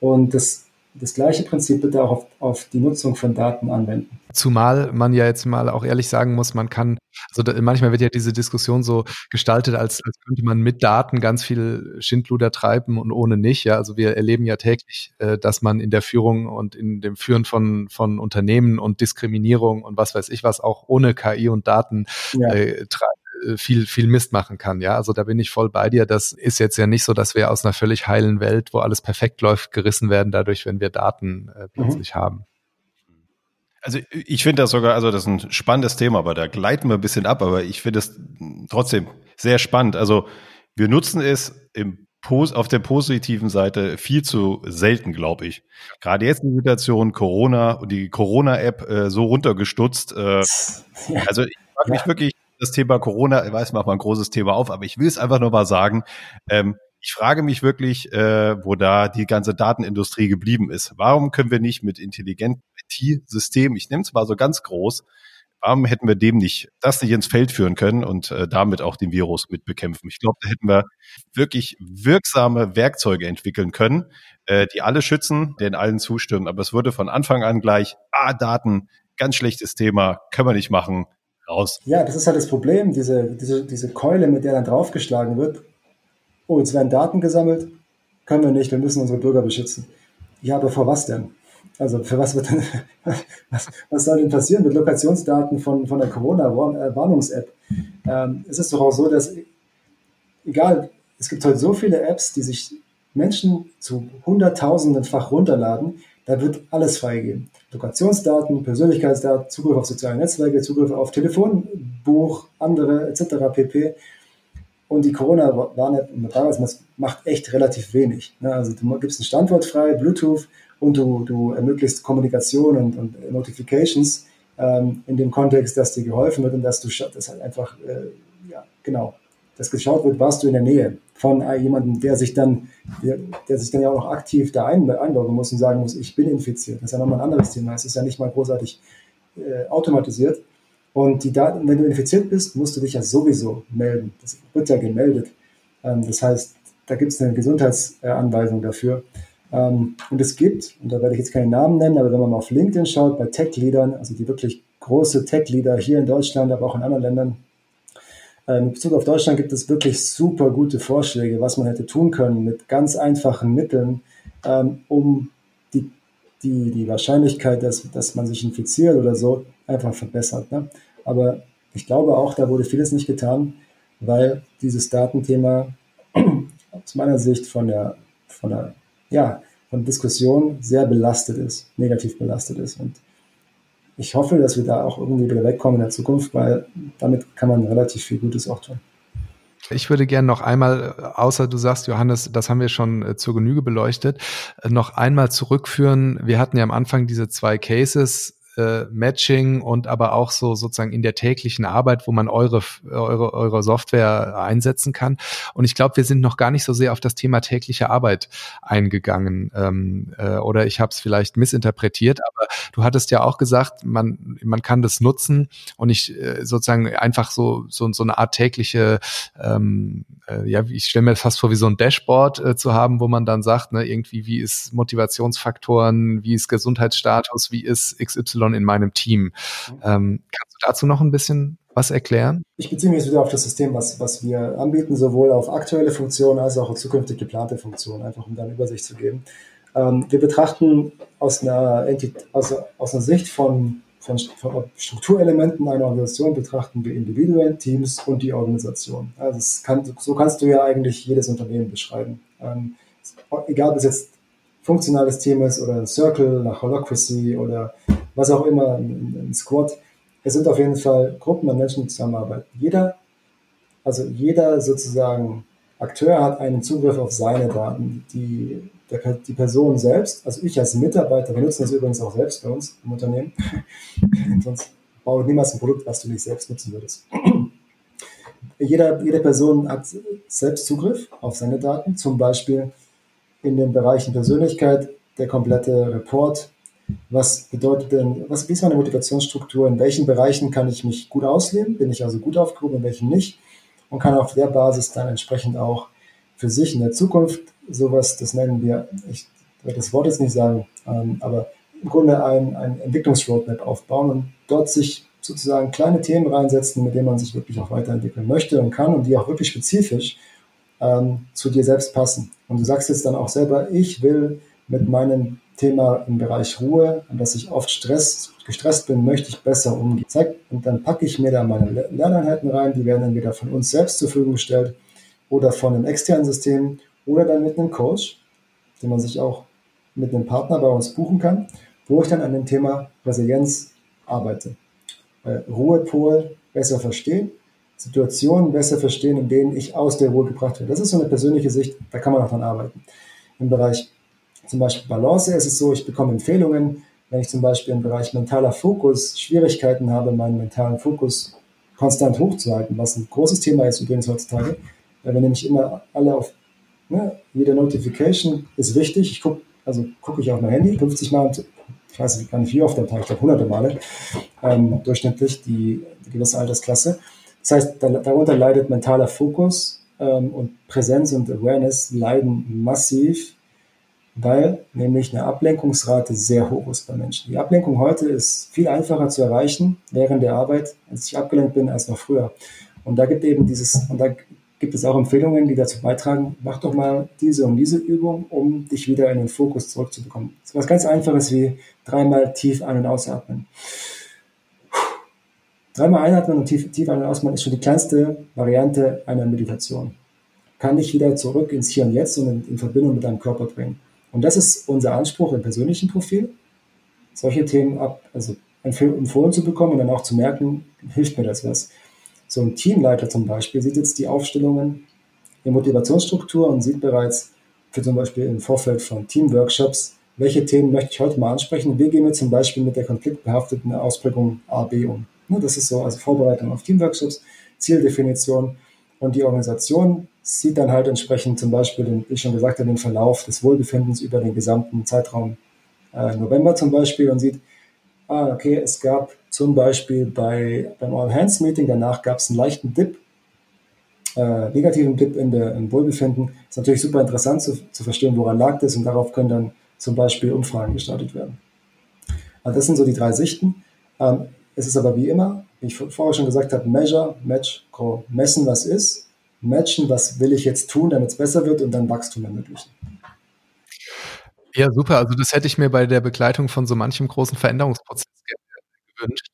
Und das das gleiche Prinzip bitte auch auf, auf, die Nutzung von Daten anwenden. Zumal man ja jetzt mal auch ehrlich sagen muss, man kann, also da, manchmal wird ja diese Diskussion so gestaltet, als, als könnte man mit Daten ganz viel Schindluder treiben und ohne nicht. Ja, also wir erleben ja täglich, äh, dass man in der Führung und in dem Führen von, von Unternehmen und Diskriminierung und was weiß ich was auch ohne KI und Daten ja. äh, treibt viel, viel Mist machen kann. Ja, also da bin ich voll bei dir. Das ist jetzt ja nicht so, dass wir aus einer völlig heilen Welt, wo alles perfekt läuft, gerissen werden dadurch, wenn wir Daten äh, plötzlich mhm. haben. Also ich finde das sogar, also das ist ein spannendes Thema, aber da gleiten wir ein bisschen ab, aber ich finde es trotzdem sehr spannend. Also wir nutzen es im auf der positiven Seite viel zu selten, glaube ich. Gerade jetzt in der Situation Corona und die Corona-App äh, so runtergestutzt. Äh, ja. Also ich frage mich ja. wirklich, das Thema Corona, ich weiß, macht mal ein großes Thema auf, aber ich will es einfach nur mal sagen. Ähm, ich frage mich wirklich, äh, wo da die ganze Datenindustrie geblieben ist. Warum können wir nicht mit intelligenten IT-Systemen, ich nehme es mal so ganz groß, warum hätten wir dem nicht, das nicht ins Feld führen können und äh, damit auch den Virus mit bekämpfen? Ich glaube, da hätten wir wirklich wirksame Werkzeuge entwickeln können, äh, die alle schützen, denen allen zustimmen. Aber es wurde von Anfang an gleich, ah, Daten, ganz schlechtes Thema, können wir nicht machen, raus. Ja, das ist halt das Problem, diese, diese, diese Keule, mit der dann draufgeschlagen wird. Oh, jetzt werden Daten gesammelt, können wir nicht, wir müssen unsere Bürger beschützen. Ja, aber vor was denn? Also für was wird denn, was, was soll denn passieren mit Lokationsdaten von, von der Corona-Warnungs-App? Ähm, es ist doch auch so, dass, egal, es gibt heute so viele Apps, die sich Menschen zu Hunderttausendenfach runterladen, da wird alles freigegeben. Lokationsdaten, Persönlichkeitsdaten, Zugriff auf soziale Netzwerke, Zugriff auf Telefonbuch, andere etc. pp. Und die Corona-Warn-App macht echt relativ wenig. Ne? Also du gibst einen Standort frei, Bluetooth und du, du ermöglicht Kommunikation und, und Notifications ähm, in dem Kontext, dass dir geholfen wird und dass du das halt einfach, äh, ja, genau, dass geschaut wird, warst du in der Nähe von jemandem, der sich dann, der, der sich dann ja auch noch aktiv da ein, einloggen muss und sagen muss, ich bin infiziert. Das ist ja nochmal ein anderes Thema. Es ist ja nicht mal großartig äh, automatisiert. Und die Daten, wenn du infiziert bist, musst du dich ja sowieso melden. Das wird ja gemeldet. Ähm, das heißt, da gibt es eine Gesundheitsanweisung dafür. Ähm, und es gibt, und da werde ich jetzt keinen Namen nennen, aber wenn man mal auf LinkedIn schaut, bei Tech-Leadern, also die wirklich große Tech-Leader hier in Deutschland, aber auch in anderen Ländern, in Bezug auf Deutschland gibt es wirklich super gute Vorschläge, was man hätte tun können mit ganz einfachen Mitteln, um die, die, die Wahrscheinlichkeit, dass, dass man sich infiziert oder so, einfach verbessert. Ne? Aber ich glaube auch, da wurde vieles nicht getan, weil dieses Datenthema aus meiner Sicht von der, von der, ja, von Diskussion sehr belastet ist, negativ belastet ist. Und ich hoffe, dass wir da auch irgendwie wieder wegkommen in der Zukunft, weil damit kann man relativ viel Gutes auch tun. Ich würde gerne noch einmal, außer du sagst, Johannes, das haben wir schon äh, zur Genüge beleuchtet, äh, noch einmal zurückführen. Wir hatten ja am Anfang diese zwei Cases äh, Matching und aber auch so sozusagen in der täglichen Arbeit, wo man eure, eure, eure Software einsetzen kann. Und ich glaube, wir sind noch gar nicht so sehr auf das Thema tägliche Arbeit eingegangen. Ähm, äh, oder ich habe es vielleicht missinterpretiert, aber du hattest ja auch gesagt, man, man kann das nutzen und ich äh, sozusagen einfach so, so, so eine Art tägliche, ähm, äh, ja, ich stelle mir fast vor, wie so ein Dashboard äh, zu haben, wo man dann sagt, ne, irgendwie, wie ist Motivationsfaktoren, wie ist Gesundheitsstatus, wie ist XY in meinem Team. Ähm, kannst du dazu noch ein bisschen was erklären? Ich beziehe mich wieder auf das System, was, was wir anbieten, sowohl auf aktuelle Funktionen als auch auf zukünftig geplante Funktionen, einfach um da eine Übersicht zu geben. Ähm, wir betrachten aus einer, aus, aus einer Sicht von, von, Strukturelementen einer Organisation, betrachten wir Individuen, Teams und die Organisation. Also kann, so kannst du ja eigentlich jedes Unternehmen beschreiben. Ähm, egal, ob es jetzt funktionales Thema ist oder ein Circle nach Holacracy oder was auch immer, ein, ein Squad. Es sind auf jeden Fall Gruppen an Menschen, die zusammenarbeiten. Jeder, also jeder sozusagen Akteur hat einen Zugriff auf seine Daten. Die, der, die Person selbst, also ich als Mitarbeiter, wir nutzen das übrigens auch selbst bei uns im Unternehmen, sonst baue ich niemals ein Produkt, was du nicht selbst nutzen würdest. Jeder, jede Person hat selbst Zugriff auf seine Daten, zum Beispiel in den Bereichen Persönlichkeit, der komplette Report, was bedeutet denn, was, wie ist meine Motivationsstruktur? In welchen Bereichen kann ich mich gut ausleben? Bin ich also gut aufgehoben, in welchen nicht? Und kann auf der Basis dann entsprechend auch für sich in der Zukunft sowas, das nennen wir, ich werde das Wort jetzt nicht sagen, ähm, aber im Grunde ein, ein Entwicklungsroadmap aufbauen und dort sich sozusagen kleine Themen reinsetzen, mit denen man sich wirklich auch weiterentwickeln möchte und kann und die auch wirklich spezifisch ähm, zu dir selbst passen. Und du sagst jetzt dann auch selber, ich will mit meinem Thema im Bereich Ruhe und dass ich oft Stress, gestresst bin, möchte ich besser umgehen. Und dann packe ich mir da meine Lerneinheiten rein, die werden entweder von uns selbst zur Verfügung gestellt oder von einem externen System oder dann mit einem Coach, den man sich auch mit einem Partner bei uns buchen kann, wo ich dann an dem Thema Resilienz arbeite. Ruhepol besser verstehen, Situationen besser verstehen, in denen ich aus der Ruhe gebracht werde. Das ist so eine persönliche Sicht, da kann man auch dran arbeiten. Im Bereich zum Beispiel Balance ist es so, ich bekomme Empfehlungen, wenn ich zum Beispiel im Bereich mentaler Fokus Schwierigkeiten habe, meinen mentalen Fokus konstant hochzuhalten, was ein großes Thema ist übrigens heutzutage, weil wir nämlich immer alle auf, ne, jede Notification ist wichtig. Ich gucke, also gucke ich auf mein Handy 50 Mal, ich weiß gar nicht wie oft am Tag, ich glaube hunderte Male, ähm, durchschnittlich die, die gewisse Altersklasse. Das heißt, darunter leidet mentaler Fokus ähm, und Präsenz und Awareness leiden massiv weil nämlich eine Ablenkungsrate sehr hoch ist bei Menschen. Die Ablenkung heute ist viel einfacher zu erreichen während der Arbeit, als ich abgelenkt bin, als noch früher. Und da gibt eben dieses, und da gibt es auch Empfehlungen, die dazu beitragen, mach doch mal diese und diese Übung, um dich wieder in den Fokus zurückzubekommen. Ist was ganz Einfaches wie dreimal tief ein- und ausatmen. Dreimal einatmen und tief, tief ein- und ausatmen ist schon die kleinste Variante einer Meditation. Kann dich wieder zurück ins Hier und Jetzt und in, in Verbindung mit deinem Körper bringen. Und das ist unser Anspruch im persönlichen Profil, solche Themen ab, also empfohlen zu bekommen und dann auch zu merken, hilft mir das was. So ein Teamleiter zum Beispiel sieht jetzt die Aufstellungen in Motivationsstruktur und sieht bereits für zum Beispiel im Vorfeld von Teamworkshops, welche Themen möchte ich heute mal ansprechen. Wie gehen wir zum Beispiel mit der konfliktbehafteten Ausprägung A, B um. Ne, das ist so also Vorbereitung auf Teamworkshops, Zieldefinition und die Organisation sieht dann halt entsprechend zum Beispiel, den, wie ich schon gesagt habe, den Verlauf des Wohlbefindens über den gesamten Zeitraum äh, November zum Beispiel und sieht, ah, okay, es gab zum Beispiel bei, beim All-Hands-Meeting, danach gab es einen leichten Dip, äh, negativen Dip in der, im Wohlbefinden. Ist natürlich super interessant zu, zu verstehen, woran lag das und darauf können dann zum Beispiel Umfragen gestartet werden. Also das sind so die drei Sichten. Ähm, es ist aber wie immer, wie ich vorher schon gesagt habe, Measure, Match, Grow. Messen, was ist, matchen, was will ich jetzt tun, damit es besser wird und dann Wachstum ermöglichen. Ja, super. Also das hätte ich mir bei der Begleitung von so manchem großen Veränderungsprozess gewünscht.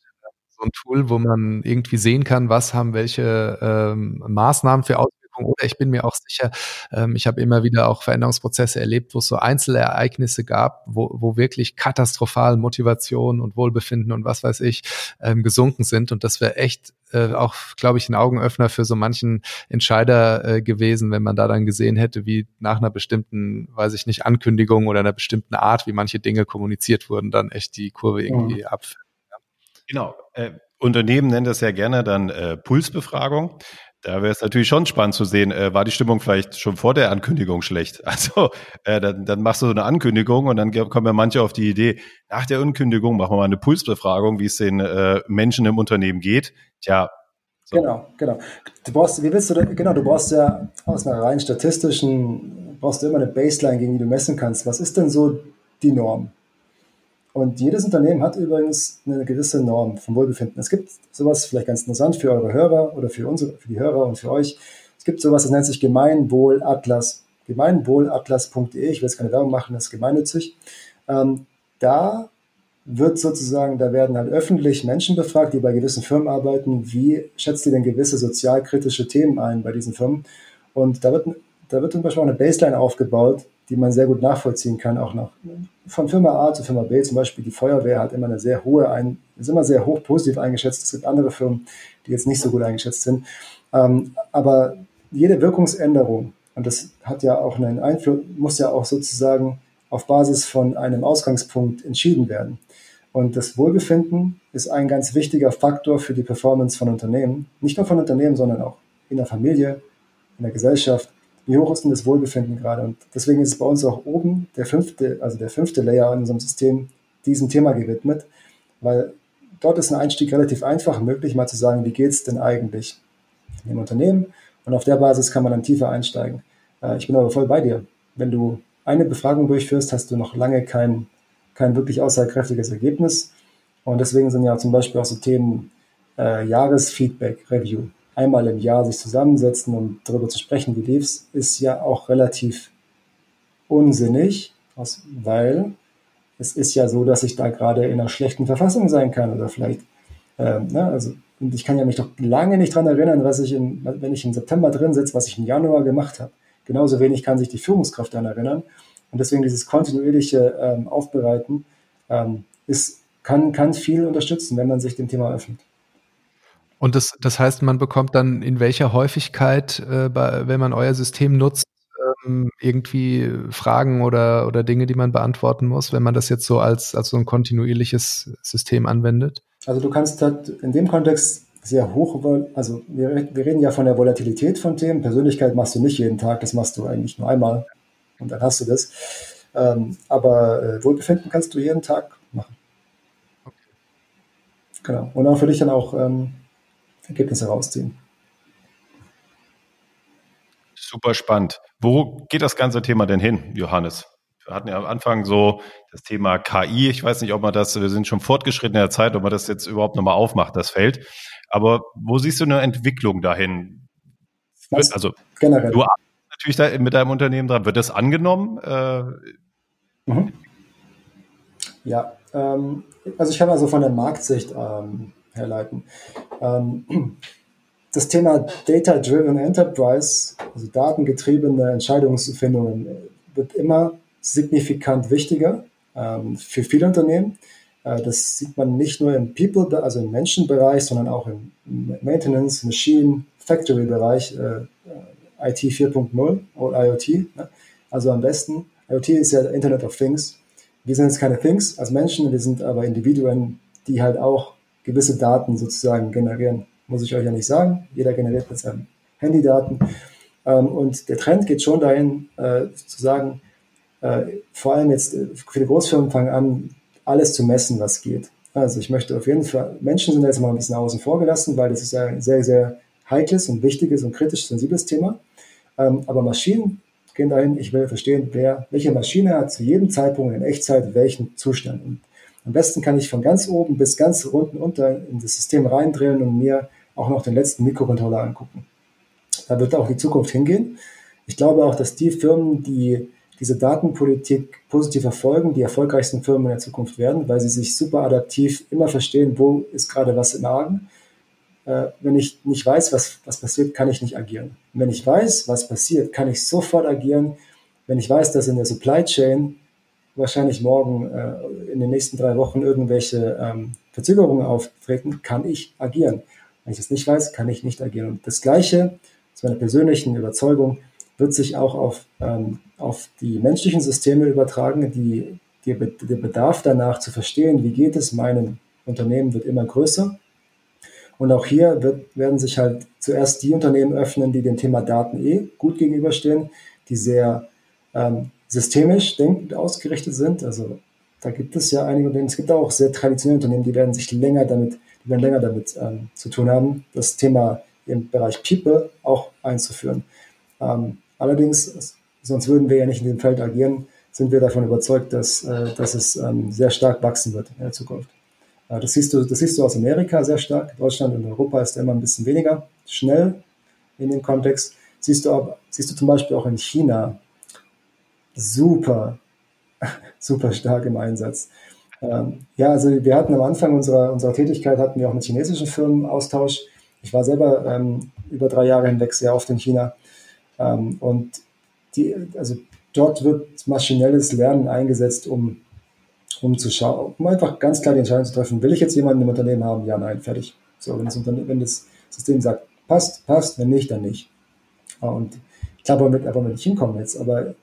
So ein Tool, wo man irgendwie sehen kann, was haben welche ähm, Maßnahmen für Auswirkungen oder ich bin mir auch sicher, ähm, ich habe immer wieder auch Veränderungsprozesse erlebt, wo es so Einzelereignisse gab, wo, wo wirklich katastrophal Motivation und Wohlbefinden und was weiß ich ähm, gesunken sind. Und das wäre echt äh, auch, glaube ich, ein Augenöffner für so manchen Entscheider äh, gewesen, wenn man da dann gesehen hätte, wie nach einer bestimmten, weiß ich nicht, Ankündigung oder einer bestimmten Art, wie manche Dinge kommuniziert wurden, dann echt die Kurve irgendwie mhm. abfällt. Genau. Äh, Unternehmen nennen das ja gerne dann äh, Pulsbefragung. Da wäre es natürlich schon spannend zu sehen, äh, war die Stimmung vielleicht schon vor der Ankündigung schlecht? Also äh, dann, dann machst du so eine Ankündigung und dann kommen ja manche auf die Idee, nach der Ankündigung machen wir mal eine Pulsbefragung, wie es den äh, Menschen im Unternehmen geht. Tja. So. Genau, genau. Du brauchst, wie willst du, genau, du brauchst ja aus einer rein statistischen, brauchst du immer eine Baseline, gegen die du messen kannst. Was ist denn so die Norm? Und jedes Unternehmen hat übrigens eine gewisse Norm vom Wohlbefinden. Es gibt sowas, vielleicht ganz interessant für eure Hörer oder für unsere, für die Hörer und für euch. Es gibt sowas, das nennt sich Gemeinwohlatlas. Gemeinwohlatlas.de, ich will jetzt keine Werbung machen, das ist gemeinnützig. Ähm, da wird sozusagen, da werden halt öffentlich Menschen befragt, die bei gewissen Firmen arbeiten, wie schätzt ihr denn gewisse sozialkritische Themen ein bei diesen Firmen? Und da wird, da wird zum Beispiel auch eine Baseline aufgebaut, die man sehr gut nachvollziehen kann, auch noch von Firma A zu Firma B. Zum Beispiel die Feuerwehr hat immer eine sehr hohe, ein, ist immer sehr hoch positiv eingeschätzt. Es gibt andere Firmen, die jetzt nicht so gut eingeschätzt sind. Ähm, aber jede Wirkungsänderung, und das hat ja auch einen Einfluss, muss ja auch sozusagen auf Basis von einem Ausgangspunkt entschieden werden. Und das Wohlbefinden ist ein ganz wichtiger Faktor für die Performance von Unternehmen. Nicht nur von Unternehmen, sondern auch in der Familie, in der Gesellschaft wie hoch ist denn das Wohlbefinden gerade? Und deswegen ist es bei uns auch oben der fünfte, also der fünfte Layer in unserem System diesem Thema gewidmet, weil dort ist ein Einstieg relativ einfach möglich, mal zu sagen, wie geht es denn eigentlich im Unternehmen? Und auf der Basis kann man dann tiefer einsteigen. Äh, ich bin aber voll bei dir. Wenn du eine Befragung durchführst, hast du noch lange kein, kein wirklich aussagekräftiges Ergebnis. Und deswegen sind ja zum Beispiel auch so Themen äh, Jahresfeedback, Review einmal im Jahr sich zusammensetzen und darüber zu sprechen, wie lief's, ist ja auch relativ unsinnig, weil es ist ja so, dass ich da gerade in einer schlechten Verfassung sein kann oder vielleicht, ähm, ne, also und ich kann ja mich doch lange nicht dran erinnern, was ich, im, wenn ich im September drin sitze, was ich im Januar gemacht habe. Genauso wenig kann sich die Führungskraft daran erinnern. Und deswegen dieses kontinuierliche ähm, Aufbereiten ähm, ist, kann, kann viel unterstützen, wenn man sich dem Thema öffnet. Und das, das heißt, man bekommt dann in welcher Häufigkeit, äh, bei, wenn man euer System nutzt, ähm, irgendwie Fragen oder, oder Dinge, die man beantworten muss, wenn man das jetzt so als, als so ein kontinuierliches System anwendet? Also du kannst halt in dem Kontext sehr hoch, also wir, wir reden ja von der Volatilität von Themen. Persönlichkeit machst du nicht jeden Tag, das machst du eigentlich nur einmal und dann hast du das. Ähm, aber äh, Wohlbefinden kannst du jeden Tag machen. Okay. Genau. Und auch für dich dann auch ähm, Ergebnisse rausziehen. Super spannend. Wo geht das ganze Thema denn hin, Johannes? Wir hatten ja am Anfang so das Thema KI. Ich weiß nicht, ob man das, wir sind schon fortgeschritten in der Zeit, ob man das jetzt überhaupt nochmal aufmacht, das Feld. Aber wo siehst du eine Entwicklung dahin? Was? Also, generell. Du arbeitest natürlich mit deinem Unternehmen dran. Wird das angenommen? Äh, mhm. Ja, ähm, also ich kann also von der Marktsicht ähm, herleiten. Ähm, das Thema Data-Driven Enterprise, also datengetriebene Entscheidungsfindungen, wird immer signifikant wichtiger ähm, für viele Unternehmen. Äh, das sieht man nicht nur im People, also im Menschenbereich, sondern auch im Maintenance, Machine, Factory-Bereich, äh, IT 4.0 oder IoT. Ne? Also am besten, IoT ist ja Internet of Things. Wir sind jetzt keine Things als Menschen, wir sind aber Individuen, die halt auch gewisse Daten sozusagen generieren. Muss ich euch ja nicht sagen. Jeder generiert mit seinem Handy Daten. Ähm, und der Trend geht schon dahin, äh, zu sagen, äh, vor allem jetzt äh, viele Großfirmen fangen an, alles zu messen, was geht. Also ich möchte auf jeden Fall, Menschen sind jetzt mal ein bisschen außen vor gelassen, weil das ist ein sehr, sehr heikles und wichtiges und kritisch sensibles Thema. Ähm, aber Maschinen gehen dahin, ich will verstehen, wer, welche Maschine hat zu jedem Zeitpunkt in Echtzeit welchen Zustand. Und am besten kann ich von ganz oben bis ganz unten unter in das System reindrillen und mir auch noch den letzten Mikrocontroller angucken. Da wird auch die Zukunft hingehen. Ich glaube auch, dass die Firmen, die diese Datenpolitik positiv verfolgen, die erfolgreichsten Firmen in der Zukunft werden, weil sie sich super adaptiv immer verstehen, wo ist gerade was im Argen. Äh, wenn ich nicht weiß, was, was passiert, kann ich nicht agieren. Und wenn ich weiß, was passiert, kann ich sofort agieren. Wenn ich weiß, dass in der Supply Chain wahrscheinlich morgen äh, in den nächsten drei Wochen irgendwelche ähm, Verzögerungen auftreten, kann ich agieren. Wenn ich das nicht weiß, kann ich nicht agieren. Und das Gleiche, zu meiner persönlichen Überzeugung, wird sich auch auf, ähm, auf die menschlichen Systeme übertragen. Die, die, der Bedarf danach zu verstehen, wie geht es meinem Unternehmen, wird immer größer. Und auch hier wird, werden sich halt zuerst die Unternehmen öffnen, die dem Thema Daten eh gut gegenüberstehen, die sehr ähm, systemisch denkend ausgerichtet sind. Also da gibt es ja einige Unternehmen, es gibt auch sehr traditionelle Unternehmen, die werden sich länger damit, die werden länger damit ähm, zu tun haben, das Thema im Bereich People auch einzuführen. Ähm, Allerdings, sonst würden wir ja nicht in dem Feld agieren, sind wir davon überzeugt, dass, äh, dass es ähm, sehr stark wachsen wird in der Zukunft. Äh, das, siehst du, das siehst du aus Amerika sehr stark. Deutschland und Europa ist immer ein bisschen weniger schnell in dem Kontext. Siehst du, siehst du zum Beispiel auch in China super, super stark im Einsatz. Ähm, ja, also wir hatten am Anfang unserer, unserer Tätigkeit hatten wir auch mit chinesischen Firmen Austausch. Ich war selber ähm, über drei Jahre hinweg sehr oft in China ähm, und die, also dort wird maschinelles Lernen eingesetzt, um, um zu schauen, um einfach ganz klar die Entscheidung zu treffen, will ich jetzt jemanden im Unternehmen haben? Ja, nein, fertig. So, wenn das, wenn das System sagt, passt, passt, wenn nicht, dann nicht. Und ich glaube, wir einfach nicht hinkommen jetzt, aber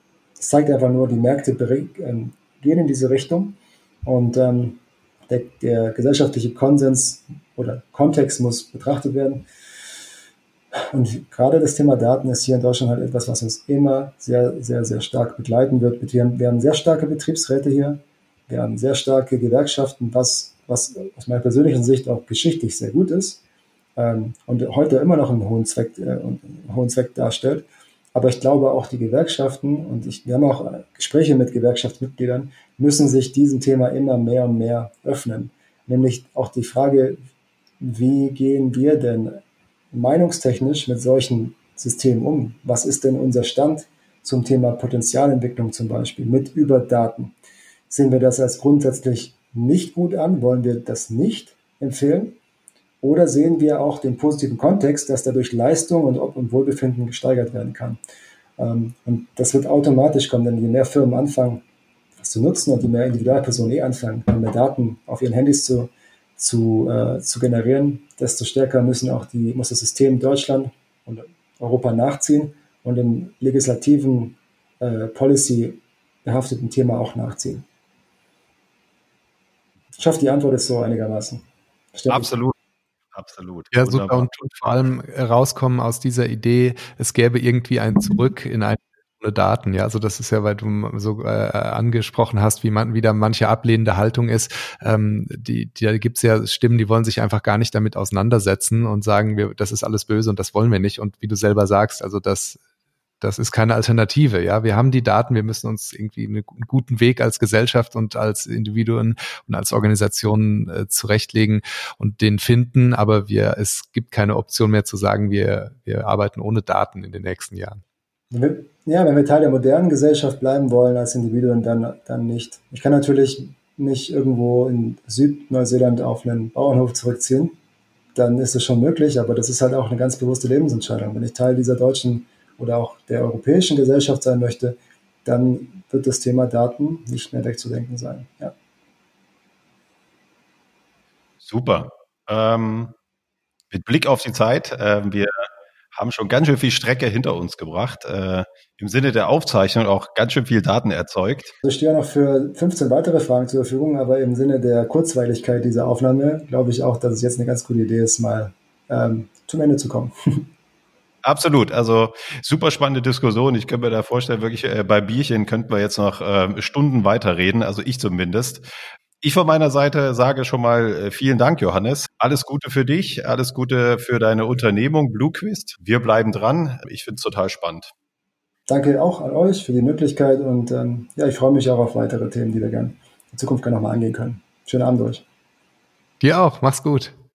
es zeigt einfach nur, die Märkte ähm, gehen in diese Richtung und ähm, der, der gesellschaftliche Konsens oder Kontext muss betrachtet werden. Und gerade das Thema Daten ist hier in Deutschland halt etwas, was uns immer sehr, sehr, sehr stark begleiten wird. Wir haben, wir haben sehr starke Betriebsräte hier. Wir haben sehr starke Gewerkschaften, was, was aus meiner persönlichen Sicht auch geschichtlich sehr gut ist ähm, und heute immer noch einen hohen Zweck, äh, einen hohen Zweck darstellt. Aber ich glaube auch die Gewerkschaften und ich, wir haben auch Gespräche mit Gewerkschaftsmitgliedern, müssen sich diesem Thema immer mehr und mehr öffnen. Nämlich auch die Frage, wie gehen wir denn meinungstechnisch mit solchen Systemen um? Was ist denn unser Stand zum Thema Potenzialentwicklung zum Beispiel mit Überdaten? Sehen wir das als grundsätzlich nicht gut an? Wollen wir das nicht empfehlen? Oder sehen wir auch den positiven Kontext, dass dadurch Leistung und, und Wohlbefinden gesteigert werden kann? Ähm, und das wird automatisch kommen, denn je mehr Firmen anfangen, das zu nutzen und je mehr Individualpersonen eh anfangen, mehr Daten auf ihren Handys zu, zu, äh, zu generieren, desto stärker müssen auch die, muss das System Deutschland und Europa nachziehen und im legislativen äh, Policy behafteten Thema auch nachziehen. Ich hoffe, die Antwort ist so einigermaßen. Stimmt. Absolut. Absolut. Ja, Wunderbar. super. Und, und, vor allem rauskommen aus dieser Idee, es gäbe irgendwie ein Zurück in ein Daten. Ja, also das ist ja, weil du so äh, angesprochen hast, wie man wieder manche ablehnende Haltung ist. Ähm, die, die, da gibt's ja Stimmen, die wollen sich einfach gar nicht damit auseinandersetzen und sagen, wir, das ist alles böse und das wollen wir nicht. Und wie du selber sagst, also das das ist keine Alternative. Ja, wir haben die Daten, wir müssen uns irgendwie einen guten Weg als Gesellschaft und als Individuen und als Organisationen äh, zurechtlegen und den finden. Aber wir, es gibt keine Option mehr zu sagen, wir, wir arbeiten ohne Daten in den nächsten Jahren. Ja, wenn wir Teil der modernen Gesellschaft bleiben wollen als Individuen, dann, dann nicht. Ich kann natürlich nicht irgendwo in Südneuseeland auf einen Bauernhof zurückziehen. Dann ist es schon möglich, aber das ist halt auch eine ganz bewusste Lebensentscheidung. Wenn ich Teil dieser deutschen oder auch der europäischen Gesellschaft sein möchte, dann wird das Thema Daten nicht mehr wegzudenken sein. Ja. Super. Ähm, mit Blick auf die Zeit, äh, wir haben schon ganz schön viel Strecke hinter uns gebracht. Äh, Im Sinne der Aufzeichnung auch ganz schön viel Daten erzeugt. Ich stehe noch für 15 weitere Fragen zur Verfügung, aber im Sinne der Kurzweiligkeit dieser Aufnahme glaube ich auch, dass es jetzt eine ganz gute Idee ist, mal ähm, zum Ende zu kommen. Absolut. Also super spannende Diskussion. Ich könnte mir da vorstellen, wirklich äh, bei Bierchen könnten wir jetzt noch äh, Stunden weiterreden, also ich zumindest. Ich von meiner Seite sage schon mal äh, vielen Dank, Johannes. Alles Gute für dich, alles Gute für deine Unternehmung BlueQuist. Wir bleiben dran. Ich finde es total spannend. Danke auch an euch für die Möglichkeit und ähm, ja, ich freue mich auch auf weitere Themen, die wir gerne in Zukunft gerne nochmal angehen können. Schönen Abend euch. Dir auch. Mach's gut.